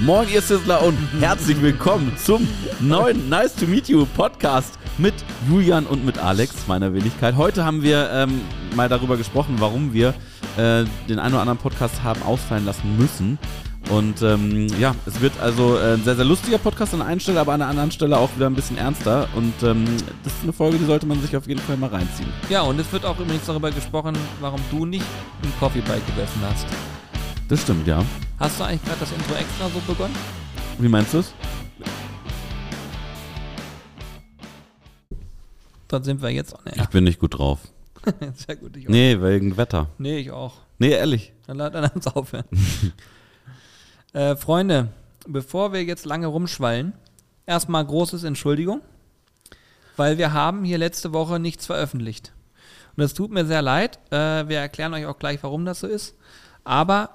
Moin, ihr Sizzler und herzlich willkommen zum neuen Nice to Meet You Podcast mit Julian und mit Alex, meiner Wenigkeit. Heute haben wir ähm, mal darüber gesprochen, warum wir äh, den einen oder anderen Podcast haben ausfallen lassen müssen. Und ähm, ja, es wird also äh, ein sehr, sehr lustiger Podcast an einer Stelle, aber an der anderen Stelle auch wieder ein bisschen ernster. Und ähm, das ist eine Folge, die sollte man sich auf jeden Fall mal reinziehen. Ja, und es wird auch übrigens darüber gesprochen, warum du nicht im Coffee Break gegessen hast. Das stimmt, ja. Hast du eigentlich gerade das Intro extra so begonnen? Wie meinst du es? Dann sind wir jetzt on Ich air. bin nicht gut drauf. Sehr gut, ich auch. Nee, wegen Wetter. Nee, ich auch. Nee, ehrlich. Dann lass uns aufhören. äh, Freunde, bevor wir jetzt lange rumschwallen, erstmal großes Entschuldigung, weil wir haben hier letzte Woche nichts veröffentlicht. Und das tut mir sehr leid. Äh, wir erklären euch auch gleich, warum das so ist. Aber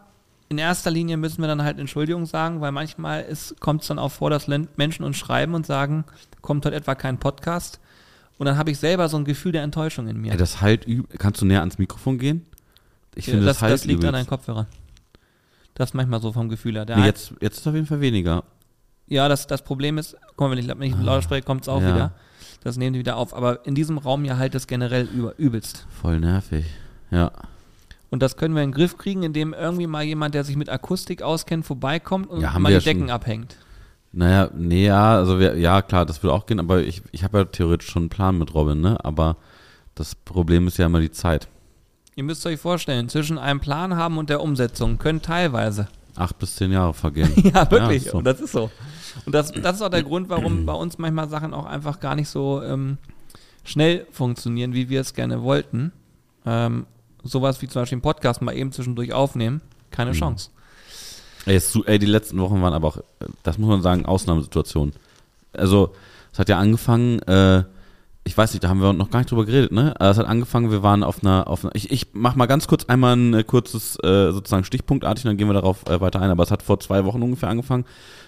in erster Linie müssen wir dann halt Entschuldigung sagen, weil manchmal kommt es dann auch vor, dass Menschen uns schreiben und sagen, kommt heute etwa kein Podcast. Und dann habe ich selber so ein Gefühl der Enttäuschung in mir. Ey, das halt Kannst du näher ans Mikrofon gehen? Ich finde, das, das, halt das liegt an übelst. deinen Kopfhörern. Das ist manchmal so vom Gefühl her. Nee, jetzt, jetzt ist auf jeden Fall weniger. Ja, das, das Problem ist, guck mal, wenn ich, wenn ich lauter spreche, kommt es auch Ah, Ja. wieder. Das nehmen die wieder auf. Aber in diesem Raum ja halt das generell über, übelst. Voll nervig. Ja. Und das können wir in den Griff kriegen, indem irgendwie mal jemand, der sich mit Akustik auskennt, vorbeikommt und Ja, mal die ja Decken schon. abhängt. Naja, nee, ja, also wir, ja, klar, das würde auch gehen, aber ich, ich habe ja theoretisch schon einen Plan mit Robin, ne? Aber das Problem ist ja immer die Zeit. Ihr müsst euch vorstellen, zwischen einem Plan haben und der Umsetzung können teilweise. Acht bis zehn Jahre vergehen. Ja, wirklich. ist so. Und das ist so. Und das, das ist auch der Grund, warum bei uns manchmal Sachen auch einfach gar nicht so ähm, schnell funktionieren, wie wir es gerne wollten. Ähm, sowas wie zum Beispiel einen Podcast mal eben zwischendurch aufnehmen, keine Mhm. Chance. Ey, es, ey, die letzten Wochen waren aber auch, das muss man sagen, Ausnahmesituationen. Also, es hat ja angefangen, äh, ich weiß nicht, da haben wir noch gar nicht drüber geredet, ne? Aber Es hat angefangen, wir waren auf einer, auf einer ich, ich mach mal ganz kurz einmal ein äh, kurzes, äh, sozusagen Stichpunktartig, dann gehen wir darauf äh, weiter ein. Aber es hat vor zwei Wochen ungefähr angefangen.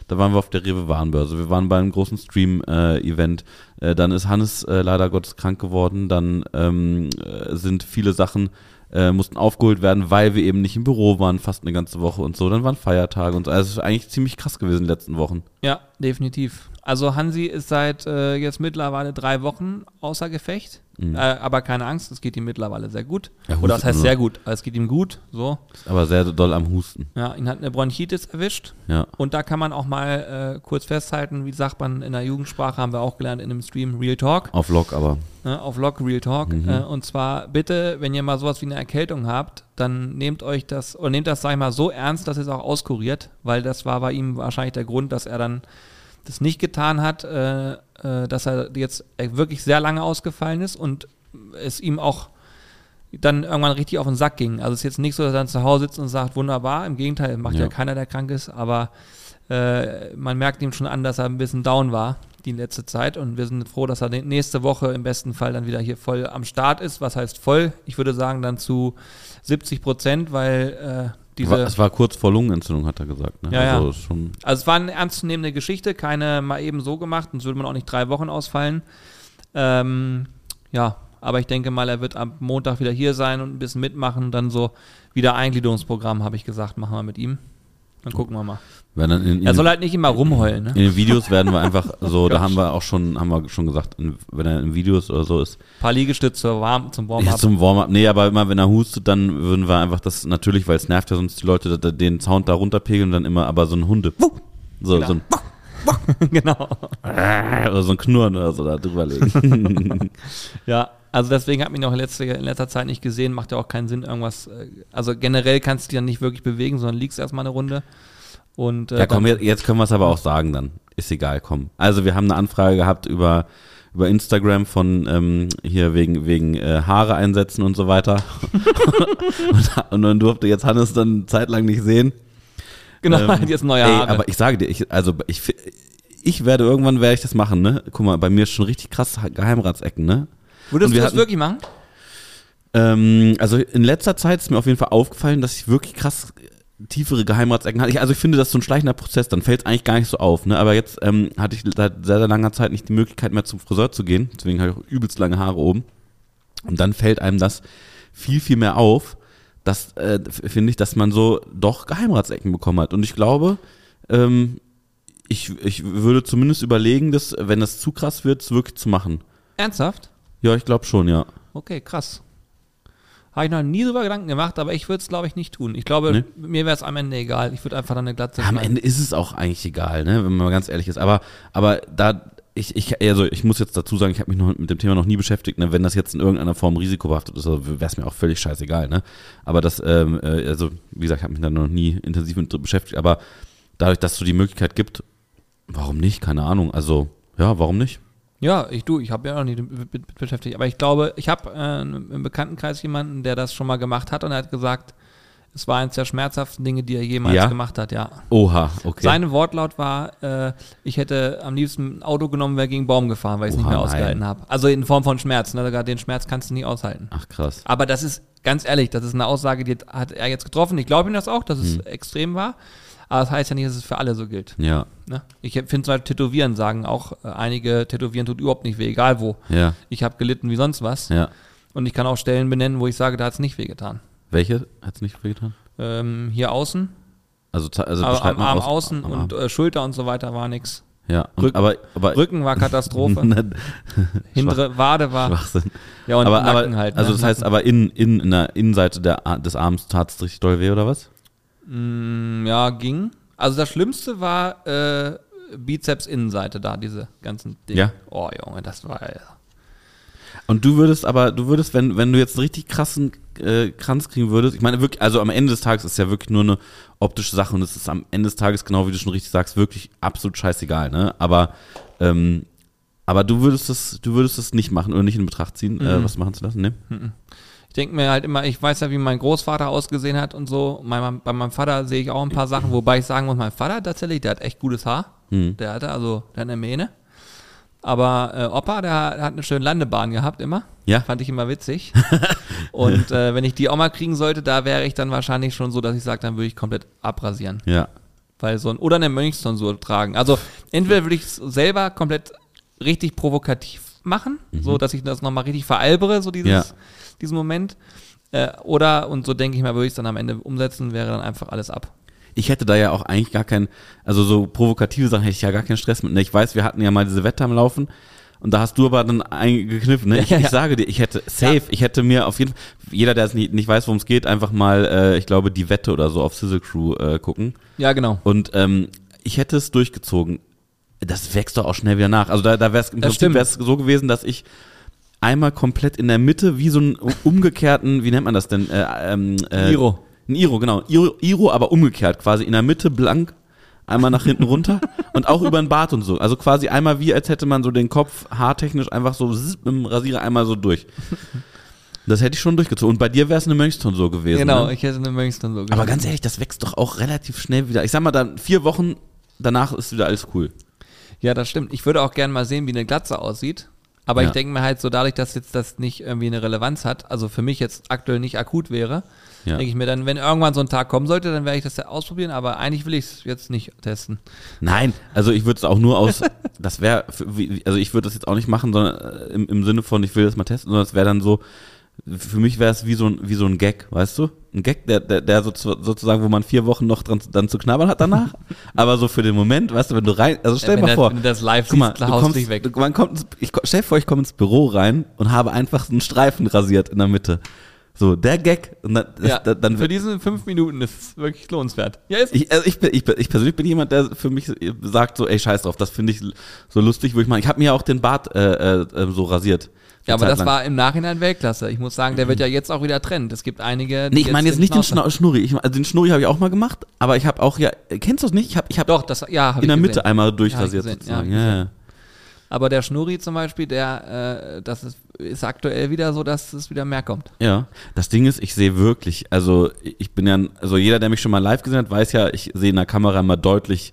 Da waren wir auf der Rewe Warenbörse. Wir waren bei einem großen Stream-Event. Äh, dann ist Hannes äh, leider Gottes krank geworden. Dann ähm, äh, sind viele Sachen äh, mussten aufgeholt werden, weil wir eben nicht im Büro waren, fast eine ganze Woche und so. Dann waren Feiertage und so. Also es ist eigentlich ziemlich krass gewesen die letzten Wochen. Ja, definitiv. Also Hansi ist seit äh, jetzt mittlerweile drei Wochen außer Gefecht. Mhm. Äh, aber keine Angst, es geht ihm mittlerweile sehr gut. Er Oder das heißt sehr gut, es geht ihm gut. So. Ist aber sehr doll am Husten. Ja, ihn hat eine Bronchitis erwischt. Ja. Und da kann man auch mal äh, kurz festhalten, wie sagt man in der Jugendsprache, haben wir auch gelernt in einem Stream Real Talk, Auf Lock aber. ne, auf Log Real Talk. Mhm. Äh, und zwar bitte, wenn ihr mal sowas wie eine Erkältung habt, dann nehmt euch das, oder nehmt das, sag ich mal, so ernst, dass ihr es auch auskuriert, weil das war bei ihm wahrscheinlich der Grund, dass er dann das nicht getan hat, äh, äh, dass er jetzt wirklich sehr lange ausgefallen ist und es ihm auch dann irgendwann richtig auf den Sack ging. Also es ist jetzt nicht so, dass er dann zu Hause sitzt und sagt, wunderbar, im Gegenteil, macht ja, Ja. keiner, der krank ist, aber äh, man merkt ihm schon an, dass er ein bisschen down war die letzte Zeit und wir sind froh, dass er nächste Woche im besten Fall dann wieder hier voll am Start ist. Was heißt voll? Ich würde sagen dann zu 70 Prozent, weil äh, diese... War, es war kurz vor Lungenentzündung, hat er gesagt. Ne? Ja, also ja. Also es war eine ernstzunehmende Geschichte, keine mal eben so gemacht, sonst würde man auch nicht drei Wochen ausfallen. Ähm, ja, aber ich denke mal, er wird am Montag wieder hier sein und ein bisschen mitmachen. Dann so wieder Eingliederungsprogramm, habe ich gesagt, machen wir mit ihm. Dann gucken wir mal. Wenn dann in, in, Er soll halt nicht immer rumheulen, ne? in den Videos werden wir einfach so, da haben wir auch schon, haben wir schon gesagt, in, wenn er in Videos oder so ist, Ein paar Liegestütze warm, zum Ja, Warm-up. zum Warm-up. Nee, aber immer wenn er hustet, dann würden wir einfach das natürlich, weil es nervt ja sonst die Leute, da- den Sound da runterpegeln und dann immer aber so ein Hunde. So, Genau. so ein genau. oder so ein Knurren oder so da drüber legen. Ja, also deswegen hat mich noch in letzter, in letzter Zeit nicht gesehen, macht ja auch keinen Sinn, irgendwas. äh, Also generell kannst du dich dann nicht wirklich bewegen, sondern liegst erstmal eine Runde. Und, äh, ja, komm, jetzt, können wir es aber auch sagen dann. Ist egal, komm. Also wir haben eine Anfrage gehabt über über Instagram von ähm, hier wegen wegen äh, Haare einsetzen und so weiter. und, und dann durfte jetzt Hannes dann zeitlang nicht sehen. Genau, Ähm, jetzt neue ey, Haare. aber ich sage dir, ich, also ich, ich werde irgendwann werde ich das machen, ne? Guck mal, bei mir ist schon richtig krass Geheimratsecken, ne? Würdest du das hatten- wirklich machen? Ähm, also in letzter Zeit ist mir auf jeden Fall aufgefallen, dass ich wirklich krass tiefere Geheimratsecken hatte. Ich, also ich finde, das ist so ein schleichender Prozess, dann fällt es eigentlich gar nicht so auf, ne? Aber jetzt ähm, hatte ich seit sehr, sehr langer Zeit nicht die Möglichkeit mehr zum Friseur zu gehen, deswegen habe ich auch übelst lange Haare oben. Und dann fällt einem das viel, viel mehr auf, dass, äh, finde ich, dass man so doch Geheimratsecken bekommen hat. Und ich glaube, ähm, ich, ich würde zumindest überlegen, das, wenn das zu krass wird, es wirklich zu machen. Ernsthaft? Ja, ich glaube schon, ja. Okay, krass. Habe ich noch nie drüber Gedanken gemacht, aber ich würde es, glaube ich, nicht tun. Ich glaube, Nee? mir wäre es am Ende egal. Ich würde einfach dann eine Glatze Am. Ende ist es auch eigentlich egal, ne, wenn man mal ganz ehrlich ist. Aber, aber da, ich, ich, also ich muss jetzt dazu sagen, ich habe mich noch mit dem Thema noch nie beschäftigt. Ne? Wenn das jetzt in irgendeiner Form risikobehaftet ist, wäre es mir auch völlig scheißegal. Ne? Aber das, ähm, äh, also wie gesagt, ich habe mich da noch nie intensiv mit beschäftigt. Aber dadurch, dass es so die Möglichkeit gibt, warum nicht? Keine Ahnung. Also ja, warum nicht? Ja, ich du, ich habe ja auch nicht mit, beschäftigt. Aber ich glaube, ich habe äh, im Bekanntenkreis jemanden, der das schon mal gemacht hat und er hat gesagt, es war eines der schmerzhaften Dinge, die er jemals Ja? gemacht hat, ja. Oha, okay. Sein Wortlaut war, äh, ich hätte am liebsten ein Auto genommen, wäre gegen einen Baum gefahren, weil ich es nicht mehr ausgehalten habe. Also in Form von Schmerz, ne? Den Schmerz kannst du nie aushalten. Ach krass. Aber das ist, ganz ehrlich, das ist eine Aussage, die hat er jetzt getroffen. Ich glaube ihm das auch, dass es Hm. extrem war. Aber das heißt ja nicht, dass es für alle so gilt. Ja, Ne? Ich finde zum Beispiel Tätowieren, sagen auch äh, einige, Tätowieren tut überhaupt nicht weh, egal wo. ja, Ich habe gelitten wie sonst was. ja. Und ich kann auch Stellen benennen, wo ich sage, da hat es nicht wehgetan. Welche hat's nicht wehgetan? Ähm, hier außen, Also, also aber am Arm aus- außen am und Arm. äh, Schulter und so weiter war nix. ja, und, Rücken- aber, aber Rücken war Katastrophe, hintere Wade war, Schwachsinn. ja und aber, Nacken aber, halt. also ne? das heißt, aber in, in, in der Innenseite der, des Arms tat es richtig doll weh, oder was? Mm, Ja, ging. Also das Schlimmste war äh, Bizeps-Innenseite da, diese ganzen Dinge. Ja. Oh Junge, das war ja. Und du würdest aber, du würdest, wenn, wenn du jetzt einen richtig krassen äh, Kranz kriegen würdest, ich meine wirklich, also am Ende des Tages ist es ja wirklich nur eine optische Sache und es ist am Ende des Tages, genau wie du schon richtig sagst, wirklich absolut scheißegal, ne? Aber, ähm, aber du würdest es, du würdest es nicht machen oder nicht in Betracht ziehen, äh, Mhm. was machen zu lassen, ne? Ich denke mir halt immer, ich weiß ja, wie mein Großvater ausgesehen hat und so. Mein, bei meinem Vater sehe ich auch ein paar Sachen, wobei ich sagen muss, mein Vater tatsächlich, der hat echt gutes Haar. Hm. Der hatte also, der hat eine Mähne. Aber äh, Opa, der, der hat eine schöne Landebahn gehabt immer. Ja. Fand ich immer witzig. und äh, wenn ich die auch mal kriegen sollte, da wäre ich dann wahrscheinlich schon so, dass ich sage, dann würde ich komplett abrasieren. Ja. Weil so ein, oder eine Mönchstonsur tragen. Also entweder würde ich es selber komplett richtig provokativ machen, so dass ich das nochmal richtig veralbere, so dieses, Mhm. Ja. diesen Moment. Äh, oder, und so denke ich mal, würde ich es dann am Ende umsetzen, wäre dann einfach alles ab. Ich hätte da ja auch eigentlich gar keinen, also so provokative Sachen hätte ich ja gar keinen Stress mit. Ne? Ich weiß, wir hatten ja mal diese Wette am Laufen und da hast du aber dann eingekniffen. Ne? Ich, Ja, ja. ich sage dir, ich hätte safe, Ja. ich hätte mir auf jeden Fall, jeder, der es nicht, nicht weiß, worum es geht, einfach mal, äh, ich glaube, die Wette oder so auf Sizzle Crew äh, gucken. Ja, genau. Und ähm, ich hätte es durchgezogen. Das wächst doch auch schnell wieder nach. Also da, da wäre es im Das Prinzip wär's so gewesen, dass ich einmal komplett in der Mitte, wie so einen umgekehrten, wie nennt man das denn? Äh, ähm, äh, Iro. Ein Iro, genau. Iro, Iro, aber umgekehrt, quasi in der Mitte blank, einmal nach hinten runter und auch über den Bart und so. Also quasi einmal wie, als hätte man so den Kopf haartechnisch einfach so mit dem Rasierer einmal so durch. Das hätte ich schon durchgezogen. Und bei dir wäre es eine Mönchstonsur gewesen. Genau, Ne? ich hätte eine Mönchstonsur Aber gemacht. ganz ehrlich, das wächst doch auch relativ schnell wieder. Ich sag mal, dann vier Wochen danach ist wieder alles cool. Ja, das stimmt. Ich würde auch gerne mal sehen, wie eine Glatze aussieht. Aber Ja. ich denke mir halt so, dadurch, dass jetzt das nicht irgendwie eine Relevanz hat, also für mich jetzt aktuell nicht akut wäre, Ja. denke ich mir dann, wenn irgendwann so ein Tag kommen sollte, dann werde ich das ja ausprobieren, aber eigentlich will ich es jetzt nicht testen. Nein, also ich würde es auch nur aus, das wäre, also ich würde das jetzt auch nicht machen, sondern äh, im, im Sinne von, ich will das mal testen, sondern es wäre dann so, für mich wäre es wie so ein, wie so ein Gag, weißt du? Ein Gag, der, der, der sozu- sozusagen, wo man vier Wochen noch dran, dann zu knabbern hat danach. Aber so für den Moment, weißt du, wenn du rein, also stell dir mal das- vor. wenn du das live guck mal, siehst, du kommst, dich weg. Du, man kommt, ich, stell dir vor, ich komme ins Büro rein und habe einfach so einen Streifen rasiert in der Mitte. So, der Gag, dann, Ja, dann, dann für diese fünf Minuten ist es wirklich lohnenswert. Ja, ist ich, also ich, bin, ich, bin, ich persönlich bin jemand, der für mich sagt so, ey, scheiß drauf, das finde ich so lustig, wo ich meine, ich habe mir ja auch den Bart äh, äh, so rasiert. Ja, aber das lang. war im Nachhinein Weltklasse. Ich muss sagen, der wird ja jetzt auch wieder Trend. Es gibt einige. die Nee, ich meine jetzt nicht den Schna Schnurri. Ich, also den Schnurri habe ich auch mal gemacht, aber ich habe auch ja, kennst du das nicht? Ich habe ich hab Doch, das, ja, hab in der Mitte gesehen. einmal Ja, durchrasiert gesehen, sozusagen. ja, hab ich Ja, ja. Aber der Schnurri zum Beispiel, der, äh, das ist, ist aktuell wieder so, dass es wieder mehr kommt. Ja, das Ding ist, ich sehe wirklich, also ich bin ja, also jeder, der mich schon mal live gesehen hat, weiß ja, ich sehe in der Kamera immer deutlich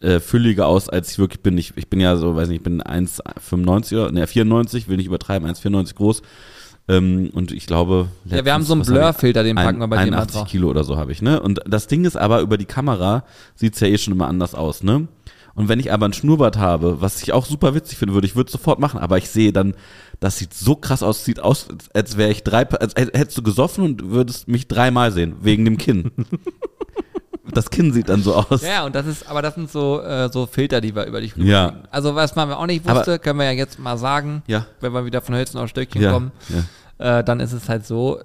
äh, fülliger aus, als ich wirklich bin. Ich, ich bin ja so, weiß nicht, ich bin 1,95 oder, ne, 94, will nicht übertreiben, 1,94 groß. Ähm, und ich glaube, Ja, wir haben so einen? Blurfilter, den packen wir bei dir mal 81 drauf. Kilo oder so habe ich, ne? Und das Ding ist aber, über die Kamera sieht's ja eh schon immer anders aus, ne? Und wenn ich aber ein Schnurrbart habe, was ich auch super witzig finden würde, ich würde es sofort machen, aber ich sehe dann, das sieht so krass aus, sieht aus, als- wäre ich drei, als hätt- hättest du gesoffen und würdest mich dreimal sehen, wegen dem Kinn. Das Kinn sieht dann so aus. Ja, und das ist, aber das sind so, äh, so Filter, die wir über dich Ja. rüberlegen. Also was man auch nicht wusste, können wir ja jetzt mal sagen, Ja. wenn wir wieder von Hölzen auf Stöckchen Ja, kommen, ja. äh, dann ist es halt so,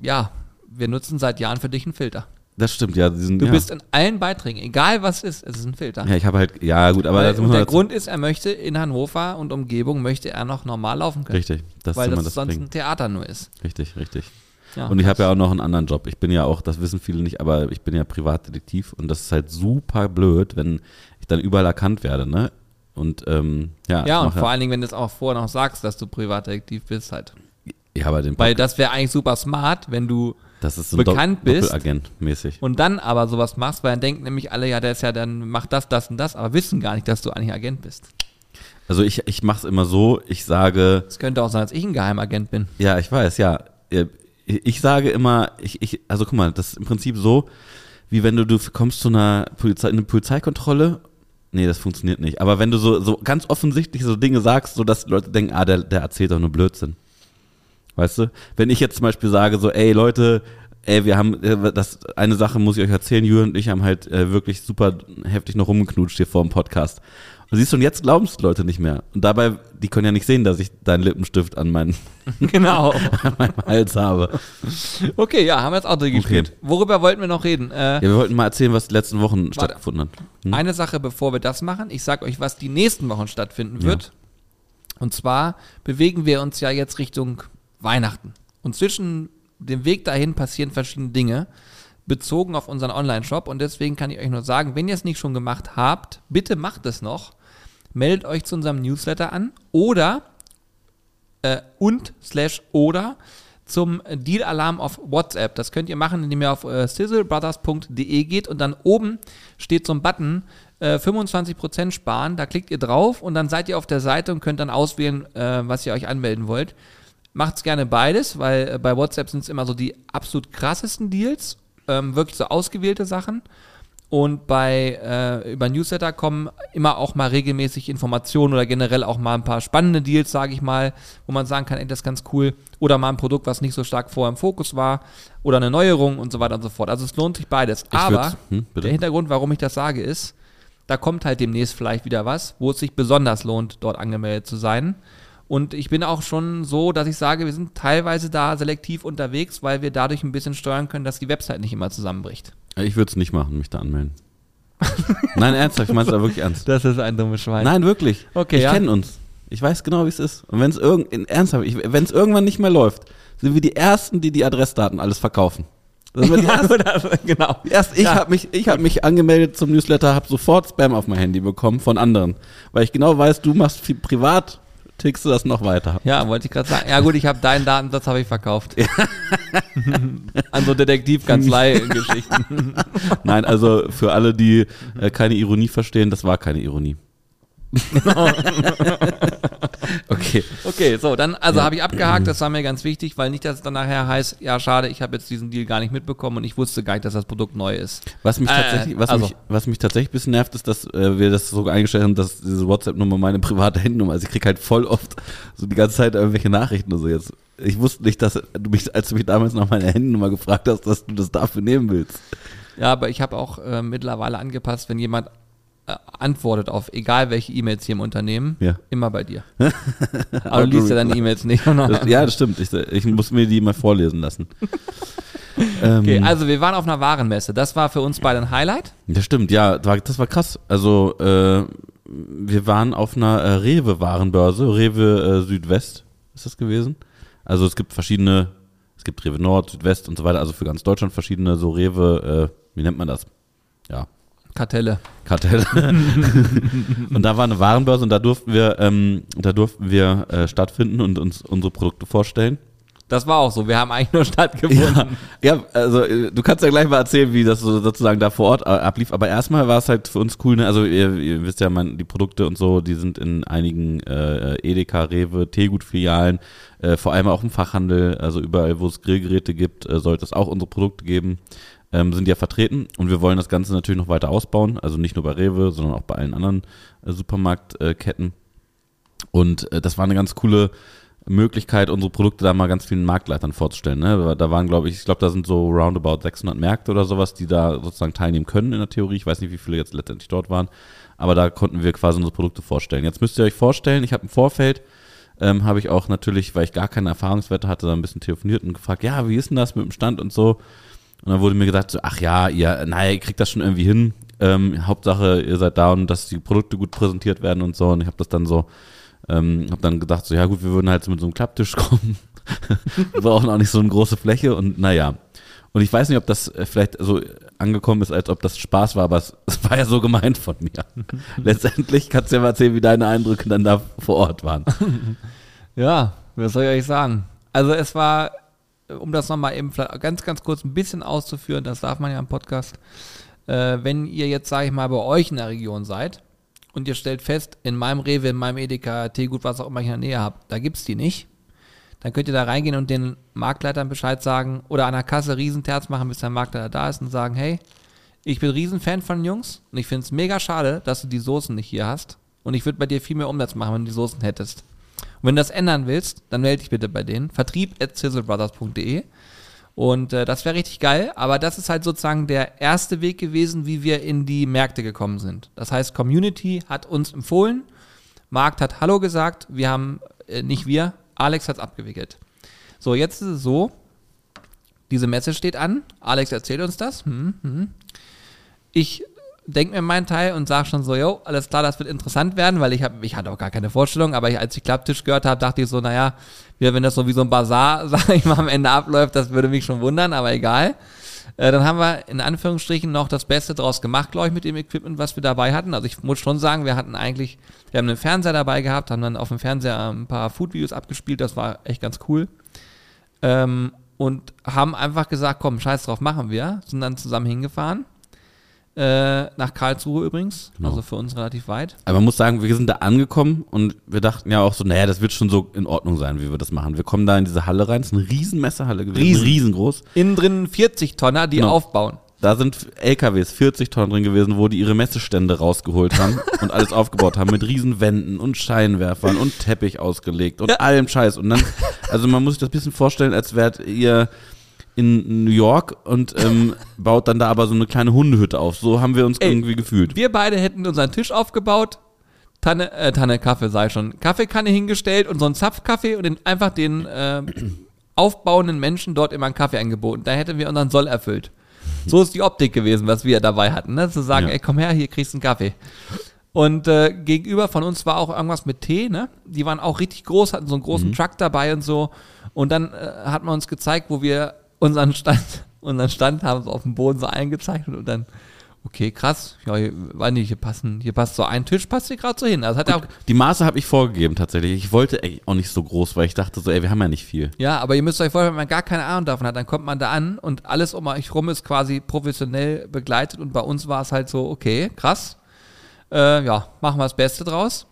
ja, wir nutzen seit Jahren für dich einen Filter. Das stimmt, ja. Diesen, Du ja. bist in allen Beiträgen, egal was ist, es ist ein Filter. Ja, ich habe halt, ja gut, aber Weil, der dazu- Grund ist, er möchte in Hannover und Umgebung möchte er noch normal laufen können. Richtig, das weil das, das sonst Ding. ein Theater nur ist. Richtig, richtig. Ja, und ich habe ja auch noch einen anderen Job. Ich bin ja auch, das wissen viele nicht, aber ich bin ja Privatdetektiv und das ist halt super blöd, wenn ich dann überall erkannt werde, ne? Und ähm, ja, ja, und vor allen Dingen, wenn du es auch vorher noch sagst, dass du Privatdetektiv bist, halt. ja, aber den Weil das wäre eigentlich super smart, wenn du das ist so bekannt bist. Doppelagent mäßig. und dann aber sowas machst, weil dann denken nämlich alle, ja, der ist ja dann, macht das, das und das, aber wissen gar nicht, dass du eigentlich Agent bist. Also ich, ich mache es immer so, ich sage, Es könnte auch sein, dass ich ein Geheimagent bin. ja, ich weiß, ja. Ich sage immer, ich, ich, also guck mal, das ist im Prinzip so, wie wenn du, du kommst zu einer Polizei, eine Polizeikontrolle. Nee, das funktioniert nicht. Aber wenn du so, so ganz offensichtlich so Dinge sagst, so dass Leute denken, ah, der, der erzählt doch nur Blödsinn. Weißt du? Wenn ich jetzt zum Beispiel sage, so, ey Leute, ey, wir haben, äh, das, eine Sache muss ich euch erzählen, Jürgen und ich haben halt äh, wirklich super heftig noch rumgeknutscht hier vor dem Podcast. Und siehst du, und jetzt glauben es Leute nicht mehr. Und dabei, die können ja nicht sehen, dass ich deinen Lippenstift an, meinen, genau. an meinem Hals habe. Okay, ja, haben wir jetzt auch durchgespielt. Worüber wollten wir noch reden? Äh, Ja, wir wollten mal erzählen, was die letzten Wochen stattgefunden hat. Hm? Eine Sache, bevor wir das machen. Ich sage euch, was die nächsten Wochen stattfinden wird. Und zwar bewegen wir uns ja jetzt Richtung Weihnachten. Und zwischen dem Weg dahin passieren verschiedene Dinge, bezogen auf unseren Online-Shop. Und deswegen kann ich euch nur sagen, wenn ihr es nicht schon gemacht habt, bitte macht es noch. Meldet euch zu unserem Newsletter an oder äh, und slash oder zum Deal-Alarm auf WhatsApp. Das könnt ihr machen, indem ihr auf äh, sizzlebrothers.de geht und dann oben steht so ein Button, äh, 25% sparen. Da klickt ihr drauf und dann seid ihr auf der Seite und könnt dann auswählen, äh, was ihr euch anmelden wollt. Macht's gerne beides, weil äh, bei WhatsApp sind es immer so die absolut krassesten Deals, ähm, wirklich so ausgewählte Sachen. Und bei äh, über Newsletter kommen immer auch mal regelmäßig Informationen oder generell auch mal ein paar spannende Deals, sage ich mal, wo man sagen kann, ey, das ist ganz cool. Oder mal ein Produkt, was nicht so stark vorher im Fokus war. Oder eine Neuerung und so weiter und so fort. Also es lohnt sich beides. Ich Aber hm, der Hintergrund, warum ich das sage, ist, da kommt halt demnächst vielleicht wieder was, wo es sich besonders lohnt, dort angemeldet zu sein. Und ich bin auch schon so, dass ich sage, wir sind teilweise da selektiv unterwegs, weil wir dadurch ein bisschen steuern können, dass die Website nicht immer zusammenbricht. Ich würde es nicht machen, mich da anmelden. Nein, ernsthaft, ich meine es da wirklich ernst. Das ist ein dummes Schwein. Nein, wirklich. Okay, ich ja. kenne uns. Ich weiß genau, wie es ist. Und wenn es irgend, in- ernsthaft, ich- wenn es irgendwann nicht mehr läuft, sind wir die Ersten, die die Adressdaten alles verkaufen. Das sind wir die Ersten. Oder- genau. Erst ich Ja. habe mich, ich habe mich angemeldet zum Newsletter, habe sofort Spam auf mein Handy bekommen von anderen, weil ich genau weiß, du machst viel privat, tickst du das noch weiter. Ja, wollte ich gerade sagen. Ja gut, ich habe deinen Datensatz habe ich verkauft. An so Detektivkanzlei-Geschichten. Nein, also für alle, die äh, keine Ironie verstehen, das war keine Ironie. okay. Okay, so, dann, also Ja. habe ich abgehakt, das war mir ganz wichtig, weil nicht, dass es dann nachher heißt, ja schade, ich habe jetzt diesen Deal gar nicht mitbekommen und ich wusste gar nicht, dass das Produkt neu ist. Was mich Äh, tatsächlich, was, also. mich, was mich tatsächlich ein bisschen nervt, ist, dass äh, wir das so eingestellt haben, dass diese WhatsApp-Nummer meine private Handynummer ist. Ich krieg halt voll oft so die ganze Zeit irgendwelche Nachrichten und so jetzt. Ich wusste nicht, dass du mich, als du mich damals nach meiner Handynummer gefragt hast, dass du das dafür nehmen willst. Ja, aber ich habe auch äh, mittlerweile angepasst, wenn jemand antwortet auf egal welche E-Mails hier im Unternehmen, Ja. immer bei dir. aber du liest ja deine E-Mails nicht. Das, ja, das stimmt. Ich, ich muss mir die mal vorlesen lassen. ähm, Okay, also wir waren auf einer Warenmesse. Das war für uns beide ein Highlight. Das stimmt, ja, das war, das war krass. Also, äh, wir waren auf einer äh, Rewe-Warenbörse, Rewe äh, Südwest ist das gewesen. Also es gibt verschiedene, es gibt Rewe Nord, Südwest und so weiter, also für ganz Deutschland verschiedene so Rewe, äh, wie nennt man das? Ja, Kartelle. Kartell. und da war eine Warenbörse und da durften wir, ähm, da durften wir äh, stattfinden und uns unsere Produkte vorstellen. Das war auch so. Wir haben eigentlich nur stattgefunden. Ja, ja, also äh, du kannst ja gleich mal erzählen, wie das so sozusagen da vor Ort äh, ablief. Aber erstmal war es halt für uns cool. Ne? Also ihr, ihr wisst ja, man, die Produkte und so, die sind in einigen äh, Edeka, Rewe, Teegut-Filialen, äh, vor allem auch im Fachhandel. Also überall, wo es Grillgeräte gibt, äh, sollte es auch unsere Produkte geben. Ähm, sind ja vertreten und wir wollen das Ganze natürlich noch weiter ausbauen. Also nicht nur bei Rewe, sondern auch bei allen anderen äh, Supermarktketten. Und äh, das war eine ganz coole Möglichkeit, unsere Produkte da mal ganz vielen Marktleitern vorzustellen. Ne? Da waren, glaube ich, ich glaube, da sind so roundabout 600 Märkte oder sowas, die da sozusagen teilnehmen können in der Theorie. Ich weiß nicht, wie viele jetzt letztendlich dort waren, aber da konnten wir quasi unsere Produkte vorstellen. Jetzt müsst ihr euch vorstellen, ich habe im Vorfeld ähm, habe ich auch natürlich, weil ich gar keine Erfahrungswerte hatte, da ein bisschen telefoniert und gefragt, ja, wie ist denn das mit dem Stand und so. Und dann wurde mir gesagt, so, ach ja, ihr, naja, ihr kriegt das schon irgendwie hin. Ähm, Hauptsache, ihr seid da und dass die Produkte gut präsentiert werden und so. Und ich habe das dann so, ähm, habe dann gedacht, so, ja gut, wir würden halt so mit so einem Klapptisch kommen. wir brauchen auch nicht so eine große Fläche und naja. Und ich weiß nicht, ob das äh, vielleicht so angekommen ist, als ob das Spaß war, aber es, es war ja so gemeint von mir. Letztendlich kannst du ja mal erzählen, wie deine Eindrücke dann da vor Ort waren. Ja, was soll ich euch sagen? Also es war, um das nochmal eben ganz, ganz kurz ein bisschen auszuführen, das darf man ja im Podcast, äh, wenn ihr jetzt, sage ich mal, bei euch in der Region seid und ihr stellt fest, in meinem Rewe, in meinem Edeka, Teegut, was auch immer ich in der Nähe habe, da gibt es die nicht, dann könnt ihr da reingehen und den Marktleitern Bescheid sagen oder an der Kasse Riesenterz machen, bis der Marktleiter da ist und sagen, hey, ich bin Riesenfan von Jungs und ich finde es mega schade, dass du die Soßen nicht hier hast und ich würde bei dir viel mehr Umsatz machen, wenn du die Soßen hättest. Und wenn du das ändern willst, dann melde dich bitte bei denen. Vertrieb at sizzlebrothers.de und äh, das wäre richtig geil, aber das ist halt sozusagen der erste Weg gewesen, wie wir in die Märkte gekommen sind. Das heißt, Community hat uns empfohlen, Markt hat Hallo gesagt, wir haben, äh, nicht wir, Alex hat es abgewickelt. So, jetzt ist es so, diese Messe steht an, Alex erzählt uns das. Hm, hm. Ich denke mir meinen Teil und sage schon so, jo, alles klar, das wird interessant werden, weil ich habe, ich hatte auch gar keine Vorstellung, aber ich, als ich Klapptisch gehört habe, dachte ich so, naja, wenn das so wie so ein Bazar, sage ich mal, am Ende abläuft, das würde mich schon wundern, aber egal. Äh, dann haben wir in Anführungsstrichen noch das Beste draus gemacht, glaube ich, mit dem Equipment, was wir dabei hatten. Also ich muss schon sagen, wir hatten eigentlich, wir haben einen Fernseher dabei gehabt, haben dann auf dem Fernseher ein paar Food-Videos abgespielt, das war echt ganz cool. Ähm, und haben einfach gesagt, komm, scheiß drauf, machen wir. Sind dann zusammen hingefahren äh, nach Karlsruhe übrigens, genau. also für uns relativ weit. Aber man muss sagen, wir sind da angekommen und wir dachten ja auch so, naja, das wird schon so in Ordnung sein, wie wir das machen. Wir kommen da in diese Halle rein, es ist eine riesen Messehalle gewesen, riesen. riesengroß. Innen drin 40 Tonner, die genau. aufbauen. Da sind LKWs, 40 Tonnen drin gewesen, wo die ihre Messestände rausgeholt haben und alles aufgebaut haben mit riesen Wänden und Scheinwerfern und Teppich ausgelegt und ja. allem Scheiß. Und dann, also man muss sich das ein bisschen vorstellen, als wärt ihr in New York und ähm, baut dann da aber so eine kleine Hundehütte auf. So haben wir uns Ey, irgendwie gefühlt. Wir beide hätten unseren Tisch aufgebaut, Tanne, äh, Tanne Kaffee sei schon, Kaffeekanne hingestellt und so einen Zapfkaffee und den, einfach den äh, aufbauenden Menschen dort immer einen Kaffee angeboten. Da hätten wir unseren Soll erfüllt. So ist die Optik gewesen, was wir dabei hatten. Ne? Zu sagen, ja. ey, komm her, hier kriegst du einen Kaffee. Und äh, gegenüber von uns war auch irgendwas mit Tee, ne? Die waren auch richtig groß, hatten so einen großen mhm. Truck dabei und so. Und dann äh, hat man uns gezeigt, wo wir unseren Stand, unseren Stand haben sie auf dem Boden so eingezeichnet und dann, okay, krass, ja, hier, weiß nicht, hier passen, hier passt so ein Tisch, passt hier gerade so hin. Also hat Gut, auch, die Maße habe ich vorgegeben tatsächlich. Ich wollte ey, auch nicht so groß, weil ich dachte so, ey, wir haben ja nicht viel. Ja, aber ihr müsst euch vorstellen, wenn man gar keine Ahnung davon hat, dann kommt man da an und alles um euch rum ist quasi professionell begleitet und bei uns war es halt so, okay, krass. Äh, ja, machen wir das Beste draus.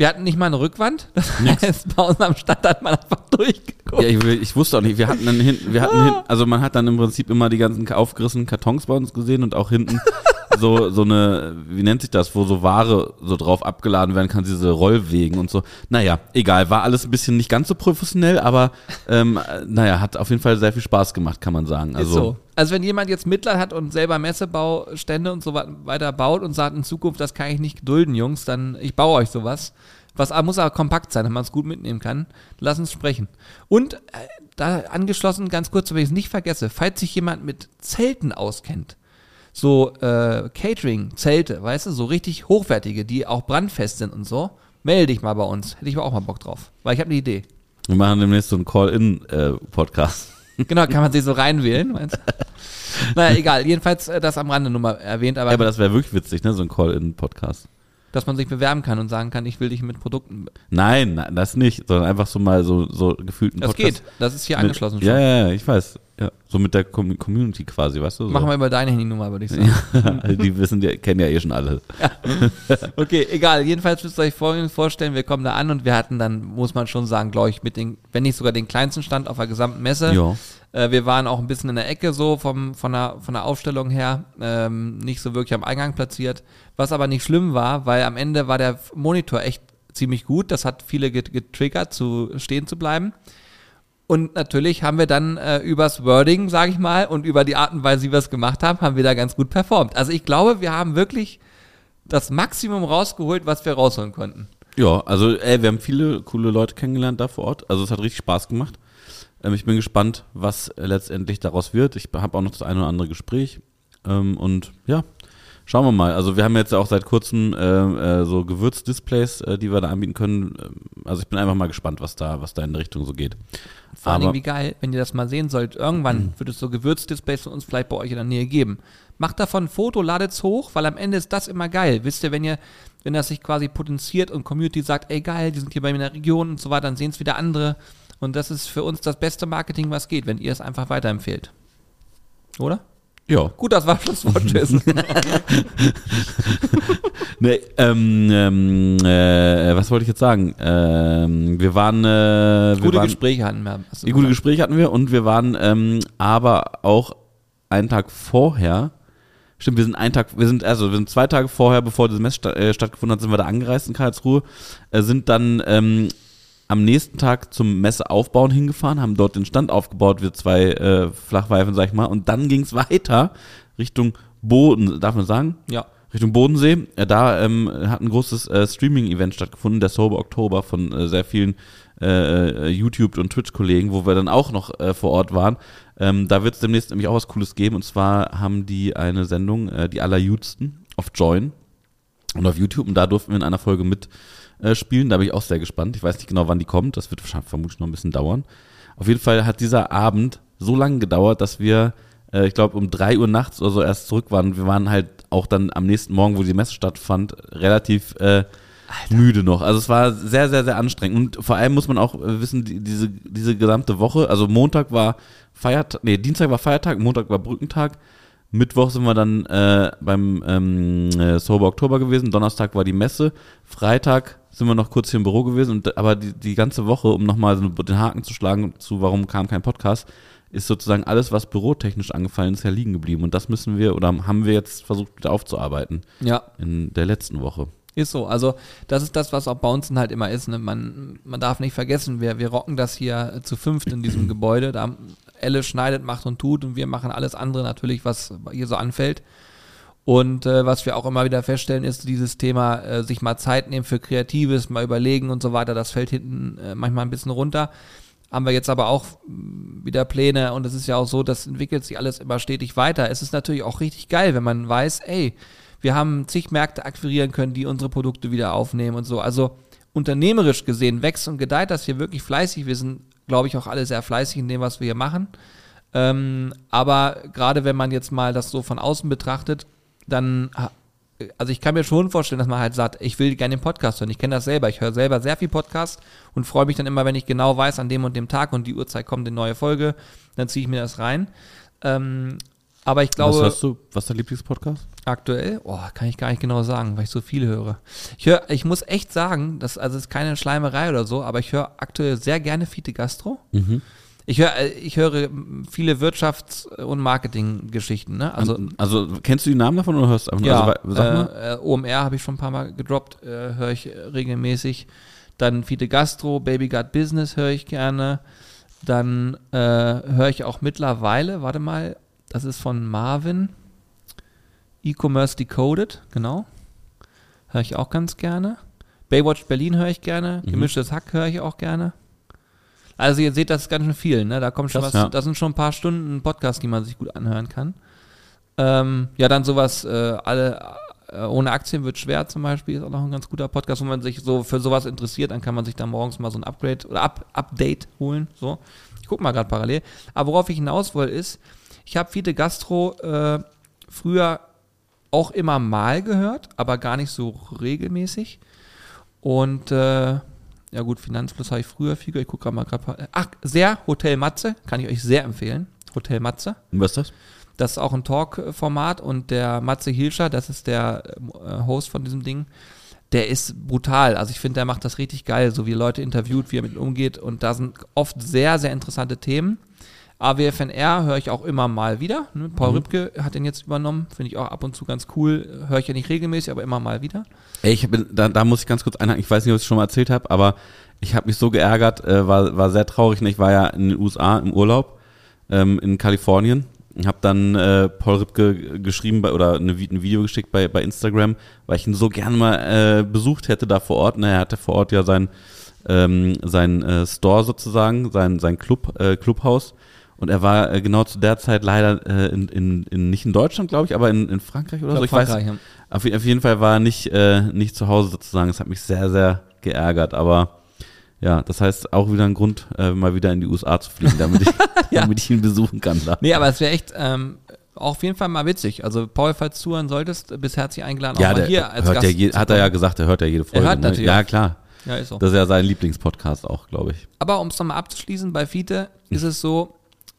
Wir hatten nicht mal eine Rückwand. Das Nix. heißt, bei unserem Stand hat man einfach durchgeguckt. Ja, ich, ich, wusste auch nicht. Wir hatten dann hinten, wir hatten hinten, also man hat dann im Prinzip immer die ganzen aufgerissenen Kartons bei uns gesehen und auch hinten so, so eine, wie nennt sich das, wo so Ware so drauf abgeladen werden kann, diese Rollwegen und so. Naja, egal, war alles ein bisschen nicht ganz so professionell, aber ähm, naja, hat auf jeden Fall sehr viel Spaß gemacht, kann man sagen. Also, so. Also wenn jemand jetzt Mitleid hat und selber Messebaustände und so weiter baut und sagt in Zukunft, das kann ich nicht gedulden, Jungs, dann ich baue euch sowas. Was muss aber kompakt sein, damit man es gut mitnehmen kann. Lass uns sprechen. Und äh, da angeschlossen, ganz kurz, damit ich es nicht vergesse, falls sich jemand mit Zelten auskennt, so äh, Catering, Zelte, weißt du, so richtig hochwertige, die auch brandfest sind und so, melde dich mal bei uns. Hätte ich auch mal Bock drauf, weil ich habe eine Idee. Wir machen demnächst so einen Call-In-Podcast. Äh, genau, kann man sich so reinwählen, meinst du? naja, egal. Jedenfalls äh, das am Rande nur mal erwähnt. Aber, ja, aber das wäre wirklich witzig, ne? So ein Call-In-Podcast. Dass man sich bewerben kann und sagen kann, ich will dich mit Produkten. Nein, das nicht, sondern einfach so mal so, so gefühlten Das geht, das ist hier mit, angeschlossen schon. Ja, ja, ja, ich weiß. Ja, so mit der Community quasi, weißt du? So. Machen wir über deine Handynummer, würde ich sagen. die wissen, die kennen ja eh schon alle. Ja. Okay, egal. Jedenfalls müsst ihr euch folgendes vorstellen, wir kommen da an und wir hatten dann, muss man schon sagen, glaube ich, mit den, wenn nicht sogar den kleinsten Stand auf der gesamten Messe. Ja. Äh, wir waren auch ein bisschen in der Ecke so vom, von, der, von der Aufstellung her, ähm, nicht so wirklich am Eingang platziert, was aber nicht schlimm war, weil am Ende war der Monitor echt ziemlich gut. Das hat viele getriggert, zu stehen zu bleiben. Und natürlich haben wir dann äh, übers Wording, sage ich mal, und über die Art und Weise, wie wir es gemacht haben, haben wir da ganz gut performt. Also ich glaube, wir haben wirklich das Maximum rausgeholt, was wir rausholen konnten. Ja, also ey, wir haben viele coole Leute kennengelernt da vor Ort. Also es hat richtig Spaß gemacht. Ähm, ich bin gespannt, was letztendlich daraus wird. Ich habe auch noch das eine oder andere Gespräch. Ähm, und ja, schauen wir mal. Also wir haben jetzt auch seit kurzem äh, äh, so Gewürzdisplays, äh, die wir da anbieten können. Ähm, also ich bin einfach mal gespannt, was da, was da in die Richtung so geht. Vor allem wie geil, wenn ihr das mal sehen sollt. Irgendwann mhm. wird es so Gewürzdisplays von uns vielleicht bei euch in der Nähe geben. Macht davon ein Foto, ladet es hoch, weil am Ende ist das immer geil. Wisst ihr, wenn ihr, wenn das sich quasi potenziert und Community sagt, ey geil, die sind hier bei mir in der Region und so weiter, dann sehen es wieder andere. Und das ist für uns das beste Marketing, was geht, wenn ihr es einfach weiterempfehlt. Oder? Ja. Gut, das war Schlusswort. Tschüss. nee, ähm, ähm, äh, was wollte ich jetzt sagen? Ähm, wir waren. Äh, wir gute waren, Gespräche hatten wir. Gute Gespräche hatten wir und wir waren ähm, aber auch einen Tag vorher. Stimmt, wir sind einen Tag, wir sind, also wir sind zwei Tage vorher, bevor diese Messe sta äh, stattgefunden hat, sind wir da angereist in Karlsruhe, äh, sind dann ähm, am nächsten Tag zum Messeaufbauen hingefahren, haben dort den Stand aufgebaut, wir zwei äh, Flachweifen, sag ich mal, und dann ging es weiter Richtung Boden, darf man sagen? Ja. Richtung Bodensee. Ja, da ähm, hat ein großes äh, Streaming-Event stattgefunden, der Sober Oktober von äh, sehr vielen äh, äh YouTube- und Twitch-Kollegen, wo wir dann auch noch äh, vor Ort waren. Ähm, da wird es demnächst nämlich auch was Cooles geben. Und zwar haben die eine Sendung, äh, die allerjüdsten, auf Join und auf YouTube. Und da durften wir in einer Folge mit äh, spielen. Da bin ich auch sehr gespannt. Ich weiß nicht genau, wann die kommt. Das wird wahrscheinlich vermutlich noch ein bisschen dauern. Auf jeden Fall hat dieser Abend so lange gedauert, dass wir, äh, ich glaube, um drei Uhr nachts oder so erst zurück waren. Wir waren halt auch dann am nächsten Morgen, wo die Messe stattfand, relativ äh, müde noch. Also es war sehr, sehr, sehr anstrengend. Und vor allem muss man auch äh, wissen, die, diese, diese gesamte Woche, also Montag war Feiertag, nee, Dienstag war Feiertag, Montag war Brückentag. Mittwoch sind wir dann äh, beim ähm, äh, Sober Oktober gewesen, Donnerstag war die Messe, Freitag sind wir noch kurz hier im Büro gewesen, und, aber die, die ganze Woche, um nochmal so den Haken zu schlagen zu, warum kam kein Podcast, ist sozusagen alles, was bürotechnisch angefallen ist, ja liegen geblieben. Und das müssen wir oder haben wir jetzt versucht wieder aufzuarbeiten. Ja. In der letzten Woche. Ist so. Also, das ist das, was auch bei uns halt immer ist. Ne? Man, man darf nicht vergessen, wir, wir rocken das hier zu fünft in diesem Gebäude. Da Elle schneidet, macht und tut und wir machen alles andere natürlich, was hier so anfällt. Und äh, was wir auch immer wieder feststellen, ist dieses Thema, äh, sich mal Zeit nehmen für Kreatives, mal überlegen und so weiter. Das fällt hinten äh, manchmal ein bisschen runter. Haben wir jetzt aber auch mm, wieder Pläne und es ist ja auch so, das entwickelt sich alles immer stetig weiter. Es ist natürlich auch richtig geil, wenn man weiß, ey, wir haben zig Märkte akquirieren können, die unsere Produkte wieder aufnehmen und so. Also unternehmerisch gesehen wächst und gedeiht das hier wirklich fleißig. Wir sind, glaube ich, auch alle sehr fleißig in dem, was wir hier machen. Ähm, aber gerade wenn man jetzt mal das so von außen betrachtet, dann, also ich kann mir schon vorstellen, dass man halt sagt, ich will gerne den Podcast hören. Ich kenne das selber. Ich höre selber sehr viel Podcast und freue mich dann immer, wenn ich genau weiß, an dem und dem Tag und die Uhrzeit kommt eine neue Folge, dann ziehe ich mir das rein. Ähm, aber ich glaube. Was hast du? Was ist dein Lieblingspodcast? Aktuell? Oh, kann ich gar nicht genau sagen, weil ich so viel höre. Ich höre, ich muss echt sagen, das also ist keine Schleimerei oder so, aber ich höre aktuell sehr gerne Fiete Gastro. Mhm. Ich höre, äh, ich höre viele Wirtschafts- und Marketinggeschichten. Ne? Also, also kennst du die Namen davon oder hörst du einfach ja, also, mal. Äh, OMR habe ich schon ein paar Mal gedroppt, äh, höre ich regelmäßig. Dann Fiete Gastro, Baby Got Business höre ich gerne. Dann äh, höre ich auch mittlerweile, warte mal, das ist von Marvin. E-Commerce Decoded, genau. Höre ich auch ganz gerne. Baywatch Berlin höre ich gerne. Mhm. Gemischtes Hack höre ich auch gerne. Also ihr seht, das ist ganz schön viel, ne? Da kommt schon das, was, ja. das sind schon ein paar Stunden Podcast, die man sich gut anhören kann. Ähm, ja, dann sowas, äh, alle äh, ohne Aktien wird schwer zum Beispiel, ist auch noch ein ganz guter Podcast, wo man sich so für sowas interessiert, dann kann man sich da morgens mal so ein Upgrade oder Up Update holen. So. Ich gucke mal gerade parallel. Aber worauf ich hinaus will, ist, ich habe viele Gastro äh, früher auch immer mal gehört, aber gar nicht so regelmäßig. Und äh, ja gut, Finanzfluss habe ich früher viel Ich gucke gerade mal gerade. Ach, sehr Hotel Matze, kann ich euch sehr empfehlen. Hotel Matze. Und was ist das? Das ist auch ein Talk-Format und der Matze Hilscher, das ist der äh, Host von diesem Ding, der ist brutal. Also ich finde, der macht das richtig geil, so wie Leute interviewt, wie er mit umgeht und da sind oft sehr, sehr interessante Themen. AWFNR höre ich auch immer mal wieder. Ne? Paul Rübke hat den jetzt übernommen. Finde ich auch ab und zu ganz cool. Höre ich ja nicht regelmäßig, aber immer mal wieder. Ey, ich hab, da, da muss ich ganz kurz einhaken. Ich weiß nicht, ob ich es schon mal erzählt habe, aber ich habe mich so geärgert, äh, war, war sehr traurig. Ne? Ich war ja in den USA im Urlaub ähm, in Kalifornien. Habe dann äh, Paul Ripke geschrieben bei, oder eine, ein Video geschickt bei, bei Instagram, weil ich ihn so gerne mal äh, besucht hätte da vor Ort. Ne? Er hatte vor Ort ja sein, ähm, sein äh, Store sozusagen, sein, sein Club, äh, Clubhaus. Und er war äh, genau zu der Zeit leider äh, in, in, in, nicht in Deutschland, glaube ich, aber in, in Frankreich oder Ich so. Ich weiß, Frankreich, ja. auf, auf jeden Fall war er nicht, äh, nicht zu Hause sozusagen. Das hat mich sehr, sehr geärgert. Aber ja, das heißt auch wieder ein Grund, äh, mal wieder in die USA zu fliegen, damit ich, Ja. damit ich ihn besuchen kann. Da. Nee, aber es wäre echt ähm, auch auf jeden Fall mal witzig. Also, Paul, falls du zuhören solltest, bist herzlich eingeladen, Ja, auch mal hier als Gast je, hat er ja gesagt, er hört ja jede Folge. hört ne? natürlich Ja, klar. Ja, ist so. Das ist ja sein Lieblingspodcast auch, glaube ich. Aber um es nochmal abzuschließen, bei Fiete ist es so,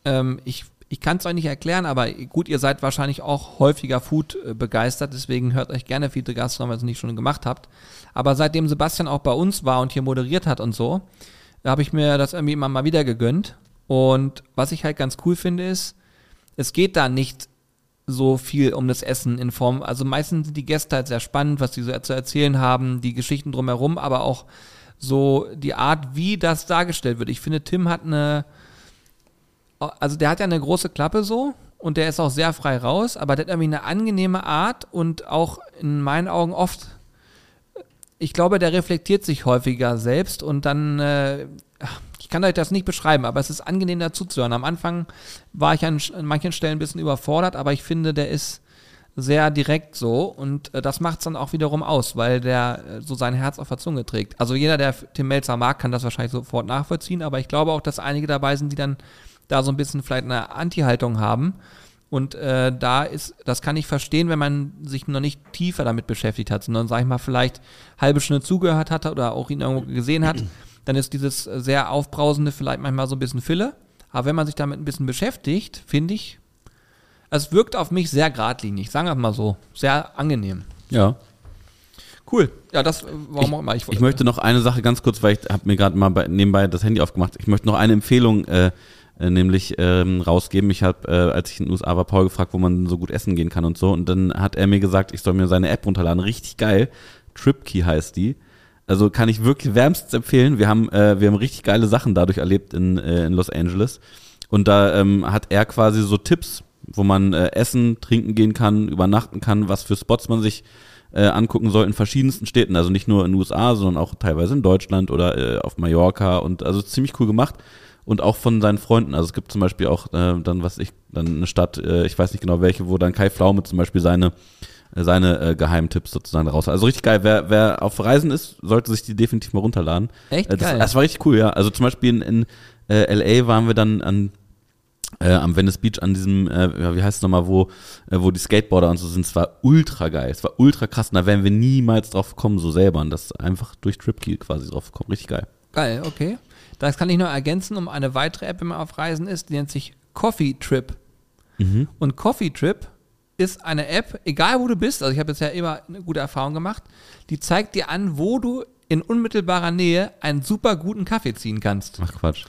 ähm, ich, ich kann es euch nicht erklären, aber gut, ihr seid wahrscheinlich auch häufiger Food äh, begeistert, deswegen hört euch gerne Fiete Gastro, wenn ihr es nicht schon gemacht habt. Aber seitdem Sebastian auch bei uns war und hier moderiert hat und so, habe ich mir das irgendwie immer mal wieder gegönnt. Und was ich halt ganz cool finde, ist, es geht da nicht so viel um das Essen in Form, also meistens sind die Gäste halt sehr spannend, was die so zu erzählen haben, die Geschichten drumherum, aber auch so die Art, wie das dargestellt wird. Ich finde, Tim hat eine, also der hat ja eine große Klappe so und der ist auch sehr frei raus, aber der hat irgendwie eine angenehme Art und auch in meinen Augen oft, ich glaube, der reflektiert sich häufiger selbst und dann, äh, ich kann euch das nicht beschreiben, aber es ist angenehm dazu zu hören. Am Anfang war ich an, an manchen Stellen ein bisschen überfordert, aber ich finde, der ist sehr direkt so und äh, das macht es dann auch wiederum aus, weil der äh, so sein Herz auf der Zunge trägt. Also jeder, der Tim Melzer mag, kann das wahrscheinlich sofort nachvollziehen, aber ich glaube auch, dass einige dabei sind, die dann da so ein bisschen vielleicht eine Anti-Haltung haben. Und äh, da ist, das kann ich verstehen, wenn man sich noch nicht tiefer damit beschäftigt hat, sondern, sag ich mal, vielleicht halbe Stunde zugehört hat oder auch ihn irgendwo gesehen hat, dann ist dieses sehr aufbrausende vielleicht manchmal so ein bisschen Fille. Aber wenn man sich damit ein bisschen beschäftigt, finde ich, es wirkt auf mich sehr geradlinig, sagen wir mal so, sehr angenehm. Ja. Cool. Ja, das, äh, warum auch immer. Ich möchte noch eine Sache ganz kurz, weil ich habe mir gerade mal bei, nebenbei das Handy aufgemacht. Ich möchte noch eine Empfehlung äh, nämlich ähm, rausgeben. Ich habe, äh, als ich in den USA war, Paul gefragt, wo man so gut essen gehen kann und so. Und dann hat er mir gesagt, ich soll mir seine App runterladen. Richtig geil. TripKey heißt die. Also kann ich wirklich wärmstens empfehlen. Wir haben, äh, wir haben richtig geile Sachen dadurch erlebt in, äh, in Los Angeles. Und da ähm, hat er quasi so Tipps, wo man äh, essen, trinken gehen kann, übernachten kann, was für Spots man sich äh, angucken soll in verschiedensten Städten. Also nicht nur in den USA, sondern auch teilweise in Deutschland oder äh, auf Mallorca. Und also ziemlich cool gemacht. Und auch von seinen Freunden. Also es gibt zum Beispiel auch äh, dann, was ich, dann eine Stadt, äh, ich weiß nicht genau welche, wo dann Kai Pflaume zum Beispiel seine äh, seine äh, Geheimtipps sozusagen raus. Also richtig geil. Wer, wer auf Reisen ist, sollte sich die definitiv mal runterladen. Echt Äh, das, geil. das war richtig cool, ja. Also zum Beispiel in, in äh, LA waren wir dann an äh, am Venice Beach an diesem, äh, wie heißt es nochmal, wo, äh, wo die Skateboarder und so sind. Es war ultra geil. Es war ultra krass. Und da wären wir niemals drauf gekommen, so selber. Und das einfach durch TripKey quasi drauf gekommen. Richtig geil. Geil, okay. Das kann ich noch ergänzen um eine weitere App, wenn man auf Reisen ist, die nennt sich Coffee Trip. Und Coffee Trip ist eine App, egal wo du bist, also ich habe jetzt ja immer eine gute Erfahrung gemacht, die zeigt dir an, wo du in unmittelbarer Nähe einen super guten Kaffee ziehen kannst. Ach Quatsch.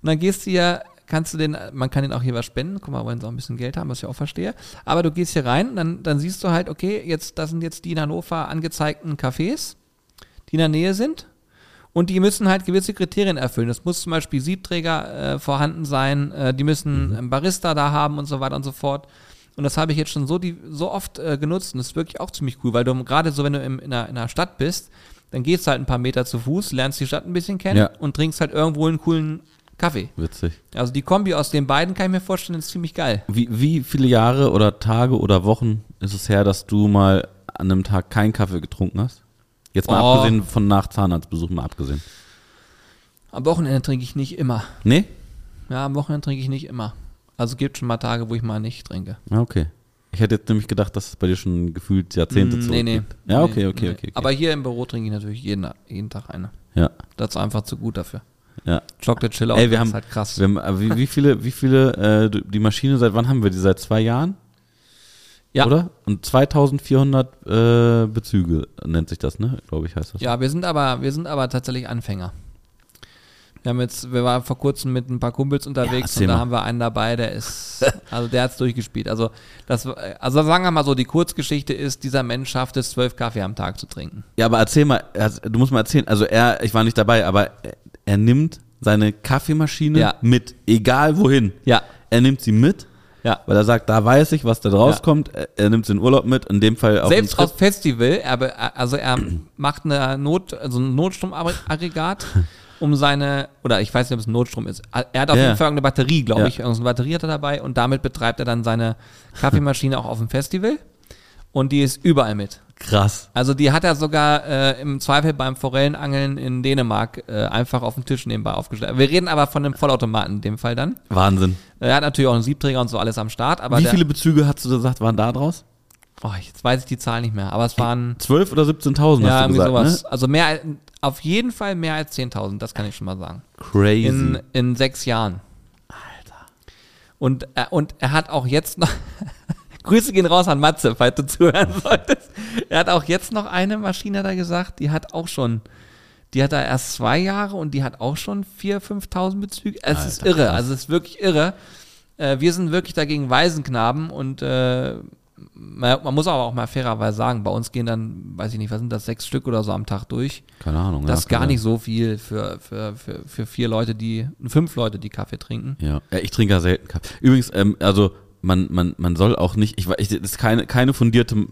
Und dann gehst du ja, kannst du den, man kann den auch hier was spenden, guck mal, wollen sie auch ein bisschen Geld haben, was ich auch verstehe. Aber du gehst hier rein, dann, dann siehst du halt, okay, jetzt, das sind jetzt die in Hannover angezeigten Cafés, die in der Nähe sind. Und die müssen halt gewisse Kriterien erfüllen. Es muss zum Beispiel Siebträger äh, vorhanden sein, äh, die müssen einen Barista da haben und so weiter und so fort. Und das habe ich jetzt schon so, die, so oft äh, genutzt und das ist wirklich auch ziemlich cool, weil du gerade so, wenn du im, in, einer, in einer Stadt bist, dann gehst du halt ein paar Meter zu Fuß, lernst die Stadt ein bisschen kennen Ja. und trinkst halt irgendwo einen coolen Kaffee. Witzig. Also die Kombi aus den beiden kann ich mir vorstellen, ist ziemlich geil. Wie, wie viele Jahre oder Tage oder Wochen ist es her, dass du mal an einem Tag keinen Kaffee getrunken hast? Jetzt mal Oh. abgesehen von nach Zahnarztbesuch mal abgesehen. Am Wochenende trinke ich nicht immer. Nee? Ja, am Wochenende trinke ich nicht immer. Also gibt schon mal Tage, wo ich mal nicht trinke. Ah, okay. Ich hätte jetzt nämlich gedacht, dass es bei dir schon gefühlt Jahrzehnte Mm, zurückgeht. Ja, okay, Nee, okay, nee. okay, okay. Aber hier im Büro trinke ich natürlich jeden, jeden Tag eine. ja, Das ist einfach zu gut dafür. ja. Chocolate Chill Ey, wir das haben, ist halt krass. Wir haben, äh, wie, wie viele, wie viele, äh, die Maschine, seit wann haben wir die? Seit zwei Jahren? Ja. Oder? Und 2400 äh, Bezüge nennt sich das, ne? Glaube ich, heißt das. ja, wir sind aber, wir sind aber tatsächlich Anfänger. Wir haben jetzt, wir waren vor kurzem mit ein paar Kumpels unterwegs erzähl und da mal. haben wir einen dabei, der ist, also der hat's durchgespielt. Also das, also sagen wir mal so, die Kurzgeschichte ist, dieser Mensch schafft es, zwölf Kaffee am Tag zu trinken. Ja, aber erzähl mal, er- du musst mal erzählen, also er, ich war nicht dabei, aber er, er nimmt seine Kaffeemaschine Ja. mit, egal wohin. Ja, Er nimmt sie mit, ja. weil er sagt, da weiß ich, was da rauskommt. Er, er nimmt in Urlaub mit, in dem Fall auf Selbst auf Festival, er, also er macht eine Not, also ein Notstromaggregat, um seine, oder ich weiß nicht, ob es ein Notstrom ist. Er hat auf Ja. jeden Fall eine Batterie, glaube Ja. ich. Irgendeine Batterie hat er dabei und damit betreibt er dann seine Kaffeemaschine auch auf dem Festival. Und die ist überall mit. Krass. Also die hat er sogar äh, im Zweifel beim Forellenangeln in Dänemark äh, einfach auf dem Tisch nebenbei aufgestellt. Wir reden aber von einem Vollautomaten in dem Fall dann. Wahnsinn. Er hat natürlich auch einen Siebträger und so alles am Start, aber Wie der, viele Bezüge hast du gesagt, waren da draus? oh, jetzt weiß ich die Zahl nicht mehr, aber es waren 12 oder 17.000 ja hast du gesagt, sowas. ne? Also mehr, auf jeden Fall mehr als 10.000, das kann ich schon mal sagen. Crazy. In, in sechs Jahren. Alter. Und, äh, und er hat auch jetzt noch, Grüße gehen raus an Matze, falls du zuhören solltest. Er hat auch jetzt noch eine Maschine da gesagt, die hat auch schon, die hat da erst zwei Jahre und die hat auch schon 4.000, 5.000 Bezüge. Es ist Alter, irre, krass. also es ist wirklich irre. Äh, wir sind wirklich dagegen Waisenknaben und äh, man, man muss aber auch mal fairerweise sagen, bei uns gehen dann, weiß ich nicht, was sind das, sechs Stück oder so am Tag durch. Keine Ahnung. Das ja, ist gar kann nicht so viel für, für, für, für vier Leute, die, fünf Leute, die Kaffee trinken. Ja, ja ich trinke ja selten Kaffee. Übrigens, ähm, also man, man, man soll auch nicht, ich, weiß- ich das ist keine, keine fundierte äh,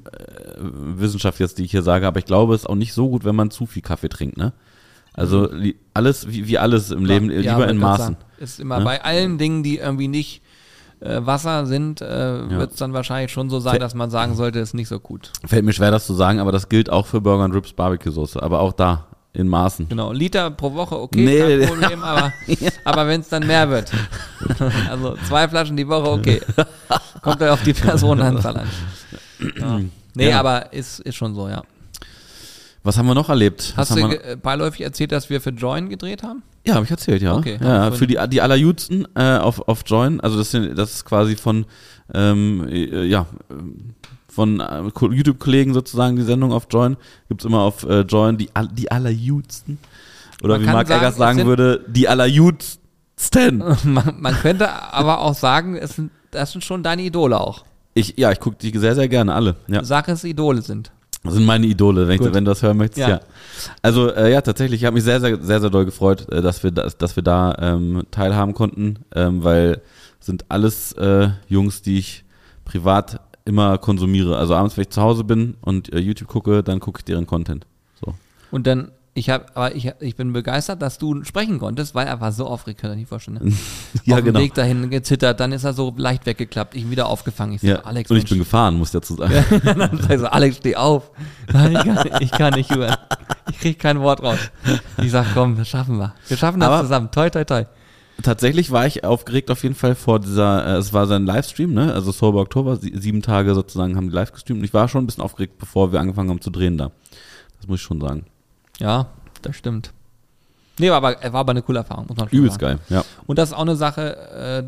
Wissenschaft jetzt, die ich hier sage, aber ich glaube, es ist auch nicht so gut, wenn man zu viel Kaffee trinkt, ne? Also li- alles, wie, wie alles im Leben, äh, lieber in Maßen. sagen, Ist immer Ne? bei allen Dingen, die irgendwie nicht äh, Wasser sind, äh, wird es dann wahrscheinlich schon so sein, dass man sagen sollte, ist nicht so gut. Fällt mir schwer, das zu sagen, aber das gilt auch für Burger und Rips Barbecue-Soße, aber auch da, in Maßen. Genau, Liter pro Woche, okay, Nee. kein Problem, aber, aber wenn es dann mehr wird. also zwei Flaschen die Woche, okay. Kommt ja auf die Personenanzahl an. Ja. Nee, Ja. aber ist, ist schon so, ja. Was haben wir noch erlebt? Was Hast du wir, ge- äh, beiläufig erzählt, dass wir für Join gedreht haben? ja, habe ich erzählt, ja. Okay, ja, für die, die allerjüdsten äh, auf, auf Join, also das, sind, das ist quasi von, ähm, äh, ja, von äh, Ko- YouTube-Kollegen sozusagen die Sendung auf Join. Gibt's immer auf äh, Join die, die allerjüdsten. Oder Man wie sagen, Eggers es sagen sind- würde, die allerjüdsten. man, man könnte aber auch sagen, es sind, das sind schon deine Idole auch. Ich, ja, ich gucke die sehr, sehr gerne alle. Ja. Sag es Idole sind. Das sind meine Idole, wenn, ich, wenn du das hören möchtest, Ja. ja. Also äh, ja, tatsächlich, ich habe mich sehr, sehr, sehr, sehr doll gefreut, äh, dass wir, dass, dass wir da ähm, teilhaben konnten, ähm, weil sind alles äh, Jungs, die ich privat immer konsumiere. Also abends, wenn ich zu Hause bin und äh, YouTube gucke, dann gucke ich deren Content. So. Und dann, ich habe, aber ich, ich bin begeistert, dass du sprechen konntest, weil er war so aufgeregt, kann ich nicht vorstellen. Ne? Ja, Auf dem genau. Weg dahin gezittert, dann ist er so leicht weggeklappt, ich wieder aufgefangen. Ich so, Ja. Alex, und ich Mensch. bin gefahren, muss ich dazu sagen. dann sag ich so, Alex, steh auf. Nein, ich kann, ich kann nicht über. Ich krieg kein Wort raus. Ich sag, komm, das schaffen wir. Wir schaffen das Aber- zusammen. Toi, toi, toi. Tatsächlich war ich aufgeregt auf jeden Fall vor dieser, äh, es war sein Livestream, ne? Also Sober Oktober, sie, sieben Tage sozusagen haben die live gestreamt. Und ich war schon ein bisschen aufgeregt, bevor wir angefangen haben zu drehen da. Das muss ich schon sagen. Ja, das stimmt. Nee, war aber, war aber eine coole Erfahrung, muss man schon Übelst sagen. geil, ja. Und das ist auch eine Sache, äh,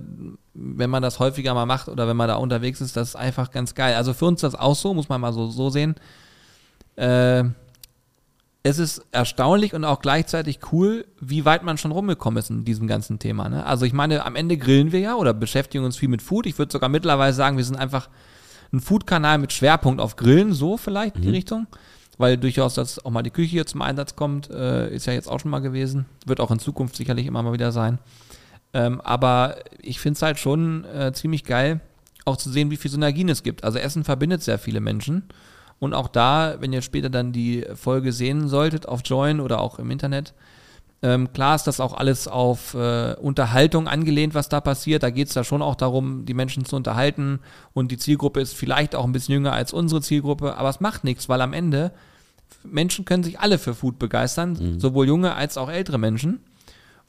wenn man das häufiger mal macht oder wenn man da unterwegs ist, das ist einfach ganz geil. Also für uns das auch so, muss man mal so, so sehen. Äh, es ist erstaunlich und auch gleichzeitig cool, wie weit man schon rumgekommen ist in diesem ganzen Thema. Ne? Also ich meine, am Ende grillen wir ja oder beschäftigen uns viel mit Food. Ich würde sogar mittlerweile sagen, wir sind einfach ein Food-Kanal mit Schwerpunkt auf Grillen, so vielleicht in die Richtung. Weil durchaus, dass auch mal die Küche hier zum Einsatz kommt, äh, ist ja jetzt auch schon mal gewesen. Wird auch in Zukunft sicherlich immer mal wieder sein. Ähm, aber ich finde es halt schon äh, ziemlich geil, auch zu sehen, wie viel Synergien es gibt. Also Essen verbindet sehr viele Menschen. Und auch da, wenn ihr später dann die Folge sehen solltet auf Join oder auch im Internet, ähm, klar ist das auch alles auf äh, Unterhaltung angelehnt, was da passiert. Da geht es da schon auch darum, die Menschen zu unterhalten. Und die Zielgruppe ist vielleicht auch ein bisschen jünger als unsere Zielgruppe, aber es macht nichts, weil am Ende Menschen können sich alle für Food begeistern, sowohl junge als auch ältere Menschen.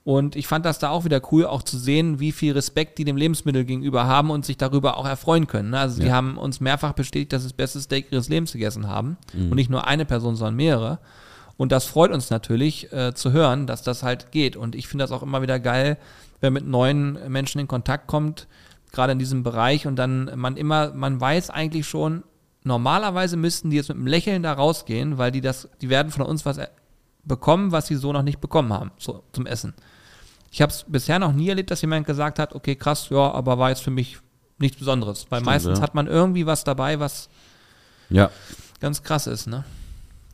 Und ich fand das da auch wieder cool, auch zu sehen, wie viel Respekt die dem Lebensmittel gegenüber haben und sich darüber auch erfreuen können. ne? Also die Ja. haben uns mehrfach bestätigt, dass sie das beste Steak ihres Lebens gegessen haben. Und nicht nur eine Person, sondern mehrere. Und das freut uns natürlich äh, zu hören, dass das halt geht. Und ich finde das auch immer wieder geil, wenn mit neuen Menschen in Kontakt kommt, gerade in diesem Bereich und dann man immer, man weiß eigentlich schon, normalerweise müssten die jetzt mit einem Lächeln da rausgehen, weil die das, die werden von uns was er- bekommen, was sie so noch nicht bekommen haben, so zum Essen. Ich habe es bisher noch nie erlebt, dass jemand gesagt hat, okay, krass, ja, aber war jetzt für mich nichts Besonderes. Weil Stimmt, meistens ja. hat man irgendwie was dabei, was Ja, ganz krass ist, ne?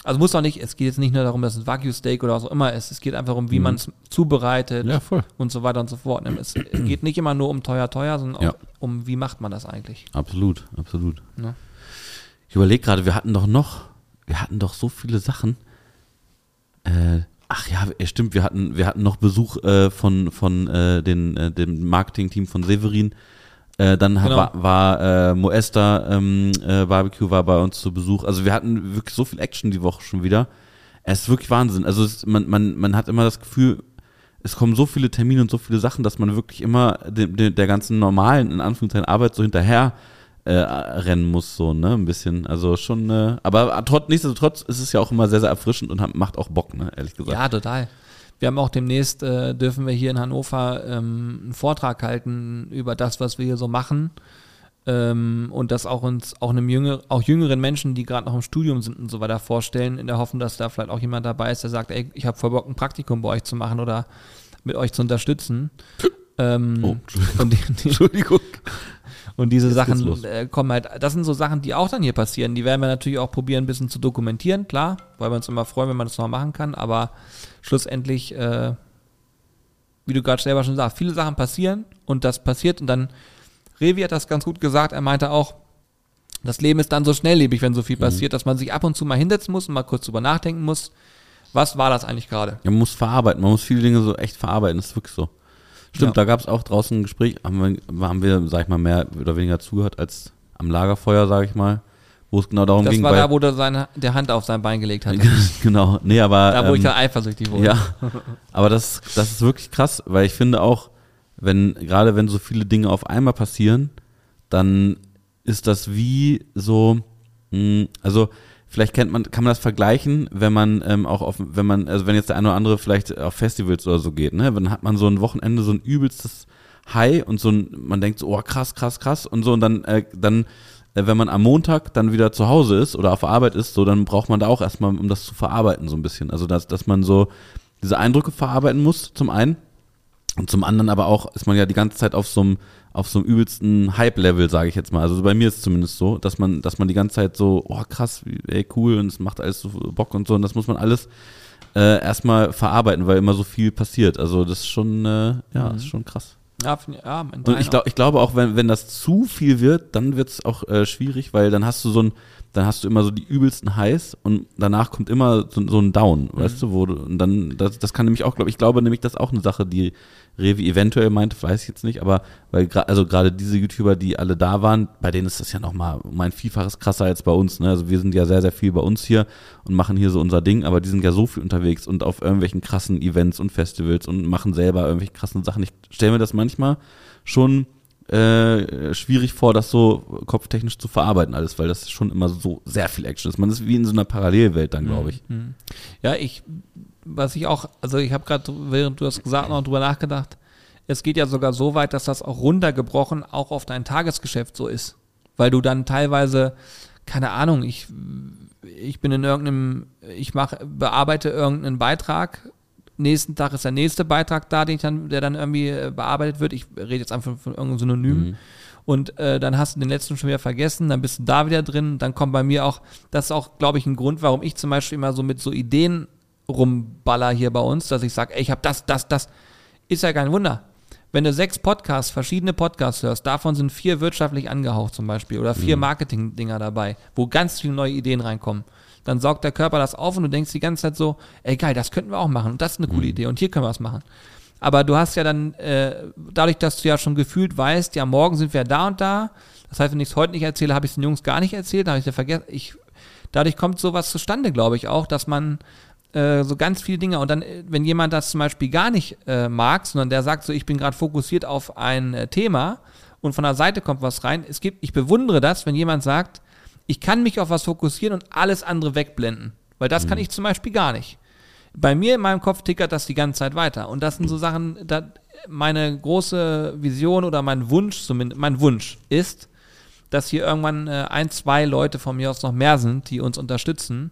Also muss auch nicht, es geht jetzt nicht nur darum, dass es Wagyu Steak oder was auch immer ist. Es geht einfach um, wie Mhm. man es zubereitet ja, und so weiter und so fort. Es geht nicht immer nur um teuer, teuer, sondern auch Ja. um, wie macht man das eigentlich. Absolut, absolut. Ne? Ich überlege gerade, wir hatten doch noch, wir hatten doch so viele Sachen. Äh, ach ja, stimmt, wir hatten, wir hatten noch Besuch äh, von, von äh, den, äh, dem Marketing-Team von Severin. Äh, dann Genau. war, war äh, Moesta ähm, äh, Barbecue war bei uns zu Besuch. Also wir hatten wirklich so viel Action die Woche schon wieder. Es ist wirklich Wahnsinn. Also es, man, man, man hat immer das Gefühl, es kommen so viele Termine und so viele Sachen, dass man wirklich immer dem, dem, der ganzen normalen, in Anführungszeichen, Arbeit so hinterher äh, rennen muss, so, ne, ein bisschen. Also schon, äh, aber trotz, nichtsdestotrotz ist es ja auch immer sehr, sehr erfrischend und hat, macht auch Bock, ne, ehrlich gesagt. Ja, total. Wir haben auch demnächst, äh, dürfen wir hier in Hannover ähm, einen Vortrag halten über das, was wir hier so machen. Ähm, und das auch uns, auch einem jünger, auch jüngeren Menschen, die gerade noch im Studium sind und so weiter vorstellen, in der Hoffnung, dass da vielleicht auch jemand dabei ist, der sagt, ey, ich habe voll Bock, ein Praktikum bei euch zu machen oder mit euch zu unterstützen. Ähm, Oh, und, die, die, Entschuldigung. Und diese Jetzt Sachen äh, kommen halt, das sind so Sachen, die auch dann hier passieren. Die werden wir natürlich auch probieren, ein bisschen zu dokumentieren, klar, weil wir uns immer freuen, wenn man das noch machen kann, aber schlussendlich, äh, wie du gerade selber schon sagst, viele Sachen passieren und das passiert. Und dann, Revi hat das ganz gut gesagt, er meinte auch, das Leben ist dann so schnelllebig, wenn so viel passiert, dass man sich ab und zu mal hinsetzen muss und mal kurz drüber nachdenken muss, was war das eigentlich gerade? Man muss verarbeiten, man muss viele Dinge so echt verarbeiten, das ist wirklich so. Stimmt, Ja. da gab es auch draußen ein Gespräch, haben wir, haben wir, sag ich mal, mehr oder weniger zugehört als am Lagerfeuer, sag ich mal, wo es genau darum Das ging. war weil- da, wo der seine der Hand auf sein Bein gelegt hat. genau, nee, aber. Da, wo ich ähm, da eifersüchtig wurde. Ja, aber das, das ist wirklich krass, weil ich finde auch, wenn, gerade wenn so viele Dinge auf einmal passieren, dann ist das wie so, mh, also vielleicht kennt man, kann man das vergleichen, wenn man ähm, auch auf, wenn man, also wenn jetzt der eine oder andere vielleicht auf Festivals oder so geht, ne, dann hat man so ein Wochenende so ein übelstes High und so ein, man denkt so, oh krass, krass, krass und so und dann, äh, dann, äh, wenn man am Montag dann wieder zu Hause ist oder auf Arbeit ist, so, dann braucht man da auch erstmal, um das zu verarbeiten, so ein bisschen. Also dass, dass man so diese Eindrücke verarbeiten muss, zum einen. Und zum anderen aber auch ist man ja die ganze Zeit auf so einem auf so einem übelsten Hype-Level, sage ich jetzt mal. Also bei mir ist es zumindest so, dass man, dass man die ganze Zeit so, oh krass, ey cool und es macht alles so Bock und so und das muss man alles äh, erstmal verarbeiten, weil immer so viel passiert. Also das ist schon, äh, ja, Mhm. ist schon krass. Ja, ich- ja, Und ich, glaub, ich glaube auch, wenn, wenn das zu viel wird, dann wird es auch äh, schwierig, weil dann hast du so ein, dann hast du immer so die übelsten Highs und danach kommt immer so, so ein Down, weißt du, wo du, und dann, das, das kann nämlich auch, glaube ich, glaube nämlich, das ist auch eine Sache, die Revi eventuell meinte, weiß ich jetzt nicht, aber weil also gerade diese YouTuber, die alle da waren, bei denen ist das ja nochmal um ein Vielfaches krasser als bei uns, ne? Also wir sind ja sehr, sehr viel bei uns hier und machen hier so unser Ding, aber die sind ja so viel unterwegs und auf irgendwelchen krassen Events und Festivals und machen selber irgendwelche krassen Sachen. Ich stelle mir das manchmal schon äh, schwierig vor, das so kopftechnisch zu verarbeiten alles, weil das schon immer so sehr viel Action ist. Man ist wie in so einer Parallelwelt dann, glaube ich. Mhm. Ja, ich, was ich auch, also ich habe gerade, während du das gesagt hast, noch drüber nachgedacht, es geht ja sogar so weit, dass das auch runtergebrochen auch auf dein Tagesgeschäft so ist. Weil du dann teilweise, keine Ahnung, ich, ich bin in irgendeinem, ich mache, bearbeite irgendeinen Beitrag, nächsten Tag ist der nächste Beitrag da, den ich dann, der dann irgendwie äh, bearbeitet wird. Ich rede jetzt einfach von irgendeinem Synonym. Mhm. Und äh, dann hast du den letzten schon wieder vergessen, dann bist du da wieder drin. Dann kommt bei mir auch, das ist auch, glaube ich, ein Grund, warum ich zum Beispiel immer so mit so Ideen rumballer hier bei uns, dass ich sage, ich habe das, das, das. Ist ja kein Wunder. Wenn du sechs Podcasts, verschiedene Podcasts hörst, davon sind vier wirtschaftlich angehaucht zum Beispiel oder vier Marketing-Dinger dabei, wo ganz viele neue Ideen reinkommen, dann saugt der Körper das auf und du denkst die ganze Zeit so, ey geil, das könnten wir auch machen und das ist eine coole Idee und hier können wir was machen. Aber du hast ja dann, äh, dadurch, dass du ja schon gefühlt weißt, ja, morgen sind wir da und da. Das heißt, wenn ich es heute nicht erzähle, habe ich es den Jungs gar nicht erzählt, habe ich ja vergessen. Ich, dadurch kommt sowas zustande, glaube ich auch, dass man äh, so ganz viele Dinge und dann, äh, wenn jemand das zum Beispiel gar nicht äh, mag, sondern der sagt so, ich bin gerade fokussiert auf ein äh, Thema und von der Seite kommt was rein. Es gibt, ich bewundere das, wenn jemand sagt, ich kann mich auf was fokussieren und alles andere wegblenden, weil das kann ich zum Beispiel gar nicht bei mir in meinem Kopf tickert das die ganze Zeit weiter. Und das sind so Sachen, da meine große Vision oder mein Wunsch, zumindest mein Wunsch ist, dass hier irgendwann äh, ein, zwei Leute von mir aus noch mehr sind, die uns unterstützen,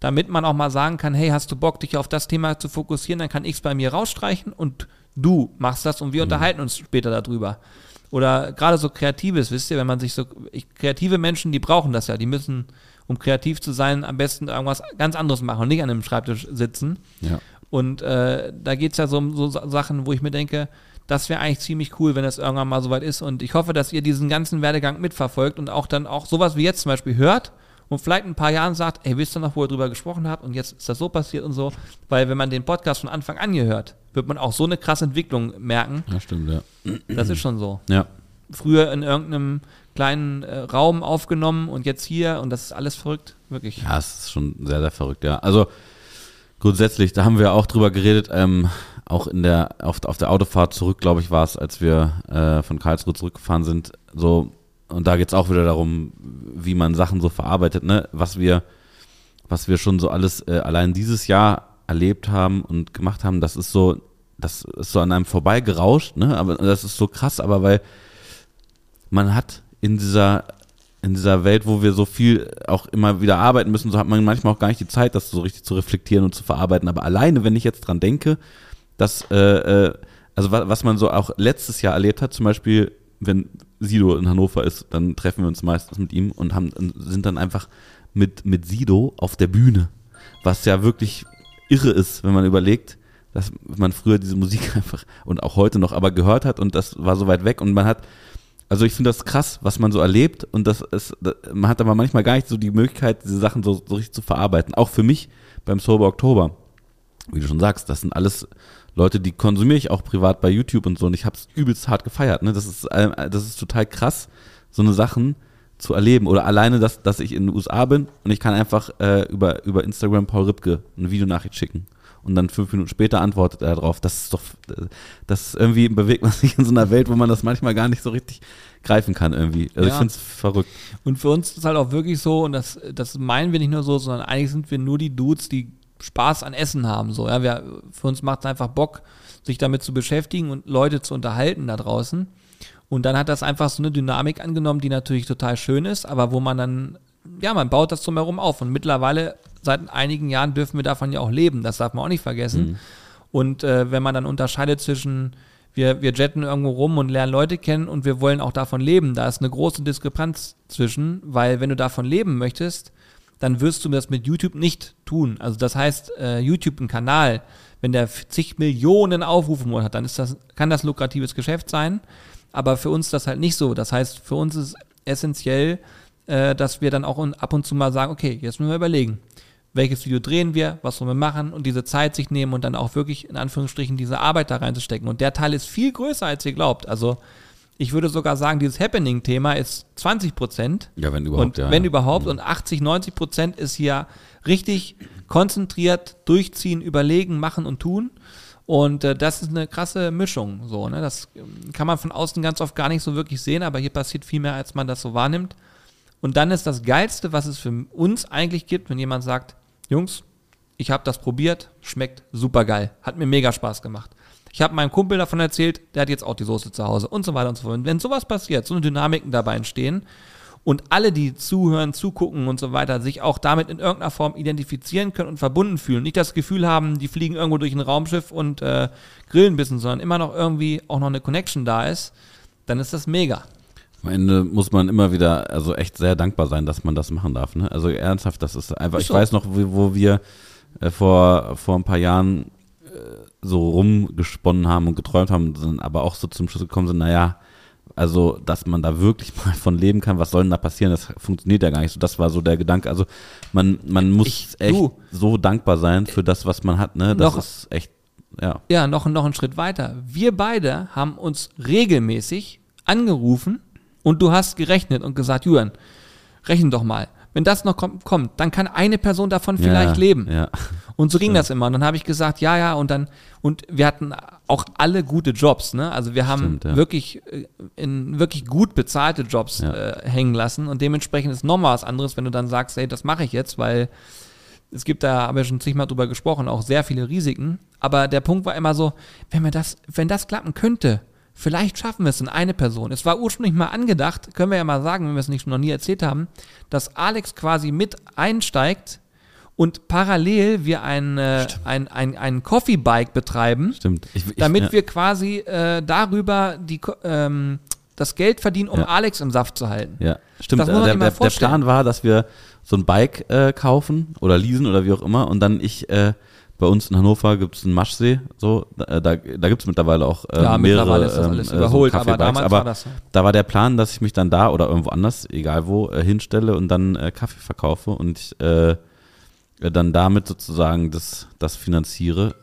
damit man auch mal sagen kann, hey, hast du Bock, dich auf das Thema zu fokussieren, dann kann ich es bei mir rausstreichen und du machst das und wir mhm. unterhalten uns später darüber. Oder gerade so Kreatives, wisst ihr, wenn man sich so, ich, kreative Menschen, die brauchen das ja, die müssen, um kreativ zu sein, am besten irgendwas ganz anderes machen und nicht an einem Schreibtisch sitzen. Ja. Und äh, da geht es ja so um so Sachen, wo ich mir denke, das wäre eigentlich ziemlich cool, wenn das irgendwann mal soweit ist. Und ich hoffe, dass ihr diesen ganzen Werdegang mitverfolgt und auch dann auch sowas wie jetzt zum Beispiel hört und vielleicht in ein paar Jahren sagt, ey, wisst ihr noch, wo ihr drüber gesprochen habt und jetzt ist das so passiert und so. Weil wenn man den Podcast von Anfang an gehört, wird man auch so eine krasse Entwicklung merken. Ja, stimmt, ja. Das ist schon so. Ja. Früher in irgendeinem kleinen äh, Raum aufgenommen und jetzt hier und das ist alles verrückt, wirklich. Ja, es ist schon sehr, sehr verrückt, ja. Also grundsätzlich, da haben wir auch drüber geredet, ähm, auch in der, auf, auf der Autofahrt zurück, glaube ich, war es, als wir äh, von Karlsruhe zurückgefahren sind, so, und da geht es auch wieder darum, wie man Sachen so verarbeitet, ne, was wir, was wir schon so alles äh, allein dieses Jahr erlebt haben und gemacht haben, das ist so, das ist so an einem vorbeigerauscht, ne, aber das ist so krass, aber weil man hat in dieser in dieser Welt, wo wir so viel auch immer wieder arbeiten müssen, so hat man manchmal auch gar nicht die Zeit, das so richtig zu reflektieren und zu verarbeiten. Aber alleine, wenn ich jetzt dran denke, dass, äh, äh, also was, was man so auch letztes Jahr erlebt hat, zum Beispiel, wenn Sido in Hannover ist, dann treffen wir uns meistens mit ihm und haben, sind dann einfach mit, mit Sido auf der Bühne. Was ja wirklich irre ist, wenn man überlegt, dass man früher diese Musik einfach und auch heute noch aber gehört hat und das war so weit weg und man hat, also ich finde das krass, was man so erlebt und das ist, man hat aber manchmal gar nicht so die Möglichkeit, diese Sachen so, so richtig zu verarbeiten. Auch für mich beim Sober Oktober. Wie du schon sagst, das sind alles Leute, die konsumiere ich auch privat bei YouTube und so und ich habe es übelst hart gefeiert. Ne? Das, ist, äh, das ist total krass, so eine Sachen zu erleben. Oder alleine, dass, dass ich in den USA bin und ich kann einfach äh, über, über Instagram Paul Ripke eine Videonachricht schicken. Und dann fünf Minuten später antwortet er darauf. Das ist doch, das ist irgendwie bewegt man sich in so einer Welt, wo man das manchmal gar nicht so richtig greifen kann irgendwie. Also ja. ich finde es verrückt. Und für uns ist es halt auch wirklich so, und das, das meinen wir nicht nur so, sondern eigentlich sind wir nur die Dudes, die Spaß an Essen haben. So, ja, wir, für uns macht es einfach Bock, sich damit zu beschäftigen und Leute zu unterhalten da draußen. Und dann hat das einfach so eine Dynamik angenommen, die natürlich total schön ist, aber wo man dann, ja, man baut das drumherum auf. Und mittlerweile, seit einigen Jahren, dürfen wir davon ja auch leben. Das darf man auch nicht vergessen. Mhm. Und äh, wenn man dann unterscheidet zwischen, wir, wir jetten irgendwo rum und lernen Leute kennen und wir wollen auch davon leben, da ist eine große Diskrepanz zwischen, weil wenn du davon leben möchtest, dann wirst du das mit YouTube nicht tun. Also das heißt, äh, YouTube, ein Kanal, wenn der zig Millionen Aufrufe im Monat hat, dann ist das, kann das lukratives Geschäft sein. Aber für uns das halt nicht so. Das heißt, für uns ist essentiell, äh, dass wir dann auch ab und zu mal sagen, okay, jetzt müssen wir überlegen, welches Video drehen wir, was wollen wir machen und diese Zeit sich nehmen und dann auch wirklich in Anführungsstrichen diese Arbeit da reinzustecken. Und der Teil ist viel größer, als ihr glaubt. Also ich würde sogar sagen, dieses Happening-Thema ist 20 Prozent. Ja, wenn überhaupt. Und ja, wenn ja. überhaupt. Mhm. Und 80, 90 Prozent ist hier richtig konzentriert, durchziehen, überlegen, machen und tun. Und äh, das ist eine krasse Mischung. So, ne? Das ähm, kann man von außen ganz oft gar nicht so wirklich sehen, aber hier passiert viel mehr, als man das so wahrnimmt. Und dann ist das Geilste, was es für uns eigentlich gibt, wenn jemand sagt, Jungs, ich habe das probiert, schmeckt super geil, hat mir mega Spaß gemacht. Ich habe meinem Kumpel davon erzählt, der hat jetzt auch die Soße zu Hause und so weiter und so fort. Und wenn sowas passiert, so eine Dynamiken dabei entstehen und alle, die zuhören, zugucken und so weiter, sich auch damit in irgendeiner Form identifizieren können und verbunden fühlen, nicht das Gefühl haben, die fliegen irgendwo durch ein Raumschiff und äh, grillen ein bisschen, sondern immer noch irgendwie auch noch eine Connection da ist, dann ist das mega. Am Ende muss man immer wieder, also echt sehr dankbar sein, dass man das machen darf. Ne? Also ernsthaft, das ist einfach, ist so. ich weiß noch, wo, wo wir äh, vor, vor ein paar Jahren so rumgesponnen haben und geträumt haben, sind aber auch so zum Schluss gekommen sind, naja, also, dass man da wirklich mal von leben kann, was soll denn da passieren? Das funktioniert ja gar nicht so. Das war so der Gedanke. Also, man, man muss ich, echt du, so dankbar sein für das, was man hat, ne? Das noch, ist echt, ja. Ja, noch, noch einen Schritt weiter. Wir beide haben uns regelmäßig angerufen und du hast gerechnet und gesagt, Julian, rechne doch mal wenn das noch kommt, kommt dann kann eine Person davon vielleicht ja, leben. Ja. Und so ging das immer. Und dann habe ich gesagt, ja, ja, und dann, und wir hatten auch alle gute Jobs, ne? Also wir haben Stimmt, ja. wirklich äh, in wirklich gut bezahlte Jobs äh, hängen lassen. Und dementsprechend ist nochmal was anderes, wenn du dann sagst, ey, das mache ich jetzt, weil es gibt da, haben wir schon zigmal drüber gesprochen, auch sehr viele Risiken. Aber der Punkt war immer so, wenn wir das, wenn das klappen könnte, Vielleicht schaffen wir es in eine Person. Es war ursprünglich mal angedacht, können wir ja mal sagen, wenn wir es nicht noch nie erzählt haben, dass Alex quasi mit einsteigt und parallel wir ein, äh, ein, ein, ein Coffee-Bike betreiben, Stimmt. Ich, ich, damit ja. wir quasi äh, darüber die, ähm, das Geld verdienen, um Ja. Alex im Saft zu halten. Ja, stimmt. Man der, der, der. Plan war, dass wir so ein Bike äh, kaufen oder leasen oder wie auch immer und dann ich, äh, bei uns in Hannover gibt es einen Maschsee, so, da, da, da gibt es mittlerweile auch äh, Ja, mehrere ist das ähm, alles äh, so überholt, aber Kaffeebikes. damals aber war das so. da war der Plan, dass ich mich dann da oder irgendwo anders, egal wo, äh, hinstelle und dann äh, Kaffee verkaufe und ich äh, dann damit sozusagen das, das finanziere.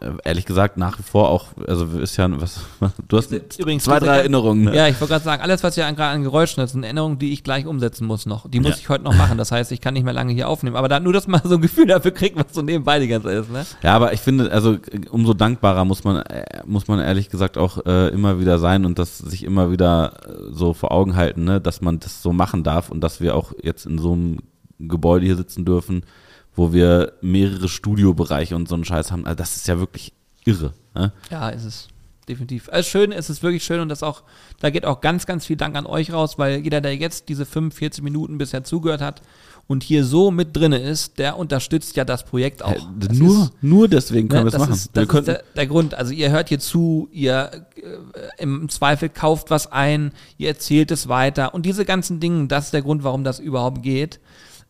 Äh, ehrlich gesagt, nach wie vor auch, also ist ja, was, du hast Übrigens, zwei, drei Erinnerungen. Ne? Ja, ich wollte gerade sagen, alles, was an- gerade an Geräuschen hat, sind Erinnerungen, die ich gleich umsetzen muss noch. Die muss Ja. ich heute noch machen. Das heißt, ich kann nicht mehr lange hier aufnehmen. Aber da, nur, dass man so ein Gefühl dafür kriegt, was so nebenbei die ganze Zeit ist. Ne? Ja, aber ich finde, also äh, umso dankbarer muss man, äh, muss man ehrlich gesagt auch äh, immer wieder sein und das sich immer wieder so vor Augen halten, ne, dass man das so machen darf und dass wir auch jetzt in so einem Gebäude hier sitzen dürfen, wo wir mehrere Studiobereiche und so einen Scheiß haben. Also das ist ja wirklich irre. Ne? Ja, ist es. Definitiv. Also schön, es ist wirklich schön und das auch, da geht auch ganz, ganz viel Dank an euch raus, weil jeder, der jetzt diese 45 Minuten bisher zugehört hat und hier so mit drinne ist, der unterstützt ja das Projekt auch. Das nur, ist- nur deswegen können Ne, wir es das machen. Ist, wir das könnten, ist der, der Grund. Also ihr hört hier zu, ihr äh, im Zweifel kauft was ein, ihr erzählt es weiter und diese ganzen Dinge, das ist der Grund, warum das überhaupt geht.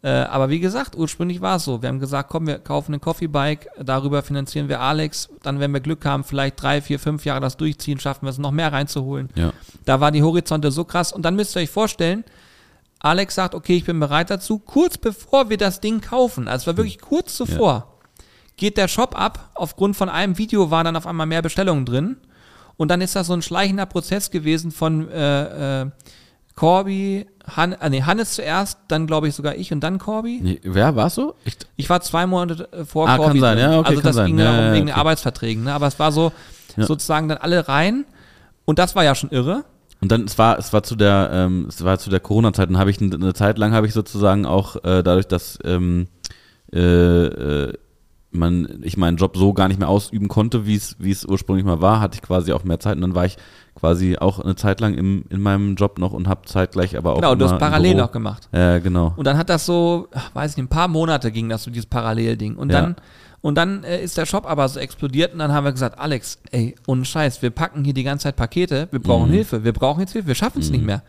Äh, aber wie gesagt, ursprünglich war es so. Wir haben gesagt, komm, wir kaufen ein Coffee-Bike, darüber finanzieren wir Alex. Dann, wenn wir Glück haben, vielleicht drei, vier, fünf Jahre das durchziehen, schaffen wir es noch mehr reinzuholen. ja. Da war die Horizonte so krass. Und dann müsst ihr euch vorstellen, Alex sagt, okay, ich bin bereit dazu. Kurz bevor wir das Ding kaufen, also es war wirklich kurz zuvor, geht der Shop ab. Aufgrund von einem Video waren dann auf einmal mehr Bestellungen drin. Und dann ist das so ein schleichender Prozess gewesen von äh, äh, Corby, Han äh, nee, Hannes zuerst, dann glaube ich sogar ich und dann Corby. Nee, wer war so? Ich, Ich war zwei Monate äh, vor Ah, Corby. kann sein, ja, okay, also kann das sein. ging Ja, darum ja, wegen okay. den Arbeitsverträgen. Ne? Aber es war so Ja. sozusagen dann alle rein. Und das war ja schon irre. Und dann, es war, es war zu der, ähm, es war zu der Corona-Zeit, dann habe ich eine, eine Zeit lang habe ich sozusagen auch äh, dadurch, dass ähm, äh, äh, man, ich meinen Job so gar nicht mehr ausüben konnte, wie es, wie es ursprünglich mal war, hatte ich quasi auch mehr Zeit und dann war ich quasi auch eine Zeit lang im, in meinem Job noch und habe zeitgleich aber auch Genau, du hast parallel noch gemacht. Ja, genau. Und dann hat das so, weiß ich nicht, ein paar Monate ging das so, dieses Parallelding. Und Ja. dann, und dann äh, ist der Shop aber so explodiert und dann haben wir gesagt, Alex, ey, ohne Scheiß, wir packen hier die ganze Zeit Pakete, wir brauchen Mhm. Hilfe, wir brauchen jetzt Hilfe, wir schaffen es nicht mehr.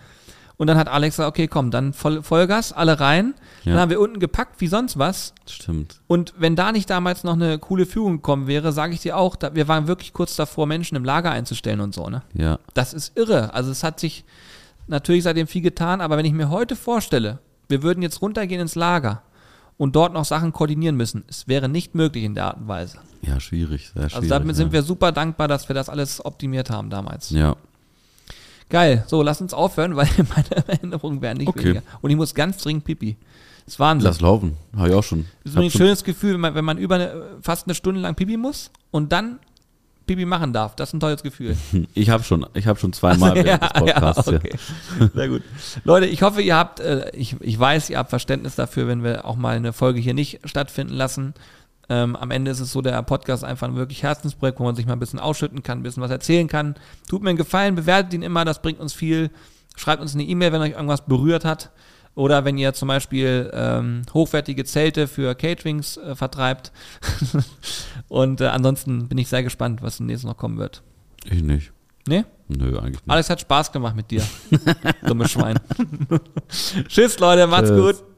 Und dann hat Alex gesagt, okay, komm, dann voll, Vollgas, alle rein. Ja. Dann haben wir unten gepackt wie sonst was. Stimmt. Und wenn da nicht damals noch eine coole Führung gekommen wäre, sage ich dir auch, da, wir waren wirklich kurz davor, Menschen im Lager einzustellen und so, ne? Ja. Das ist irre. Also es hat sich natürlich seitdem viel getan, aber wenn ich mir heute vorstelle, wir würden jetzt runtergehen ins Lager und dort noch Sachen koordinieren müssen, es wäre nicht möglich in der Art und Weise. Ja, schwierig, sehr schwierig. Also damit ja. sind wir super dankbar, dass wir das alles optimiert haben damals. Ja. Geil. So, lass uns aufhören, weil meine Erinnerungen werden nicht Okay. weniger. Und ich muss ganz dringend pipi. Das ist Wahnsinn. Lass laufen. Habe ich auch schon. Das ist ein schönes Gefühl, wenn man, wenn man über eine, fast eine Stunde lang pipi muss und dann pipi machen darf. Das ist ein tolles Gefühl. Ich habe schon, ich habe schon zweimal während des Podcasts. ja. okay. Sehr gut. Leute, ich hoffe, ihr habt, äh, ich, ich weiß, ihr habt Verständnis dafür, wenn wir auch mal eine Folge hier nicht stattfinden lassen. Ähm, am Ende ist es so, der Podcast einfach ein wirklich Herzensprojekt, wo man sich mal ein bisschen ausschütten kann, ein bisschen was erzählen kann. Tut mir einen Gefallen, bewertet ihn immer, das bringt uns viel. Schreibt uns eine E-Mail, wenn euch irgendwas berührt hat. Oder wenn ihr zum Beispiel ähm, hochwertige Zelte für Caterings äh, vertreibt. Und äh, ansonsten bin ich sehr gespannt, was demnächst noch kommen wird. Ich nicht. Nee? Nö, eigentlich nicht. Alex hat Spaß gemacht mit dir. Dummes Schwein. Tschüss, Leute, macht's Tschüss. gut.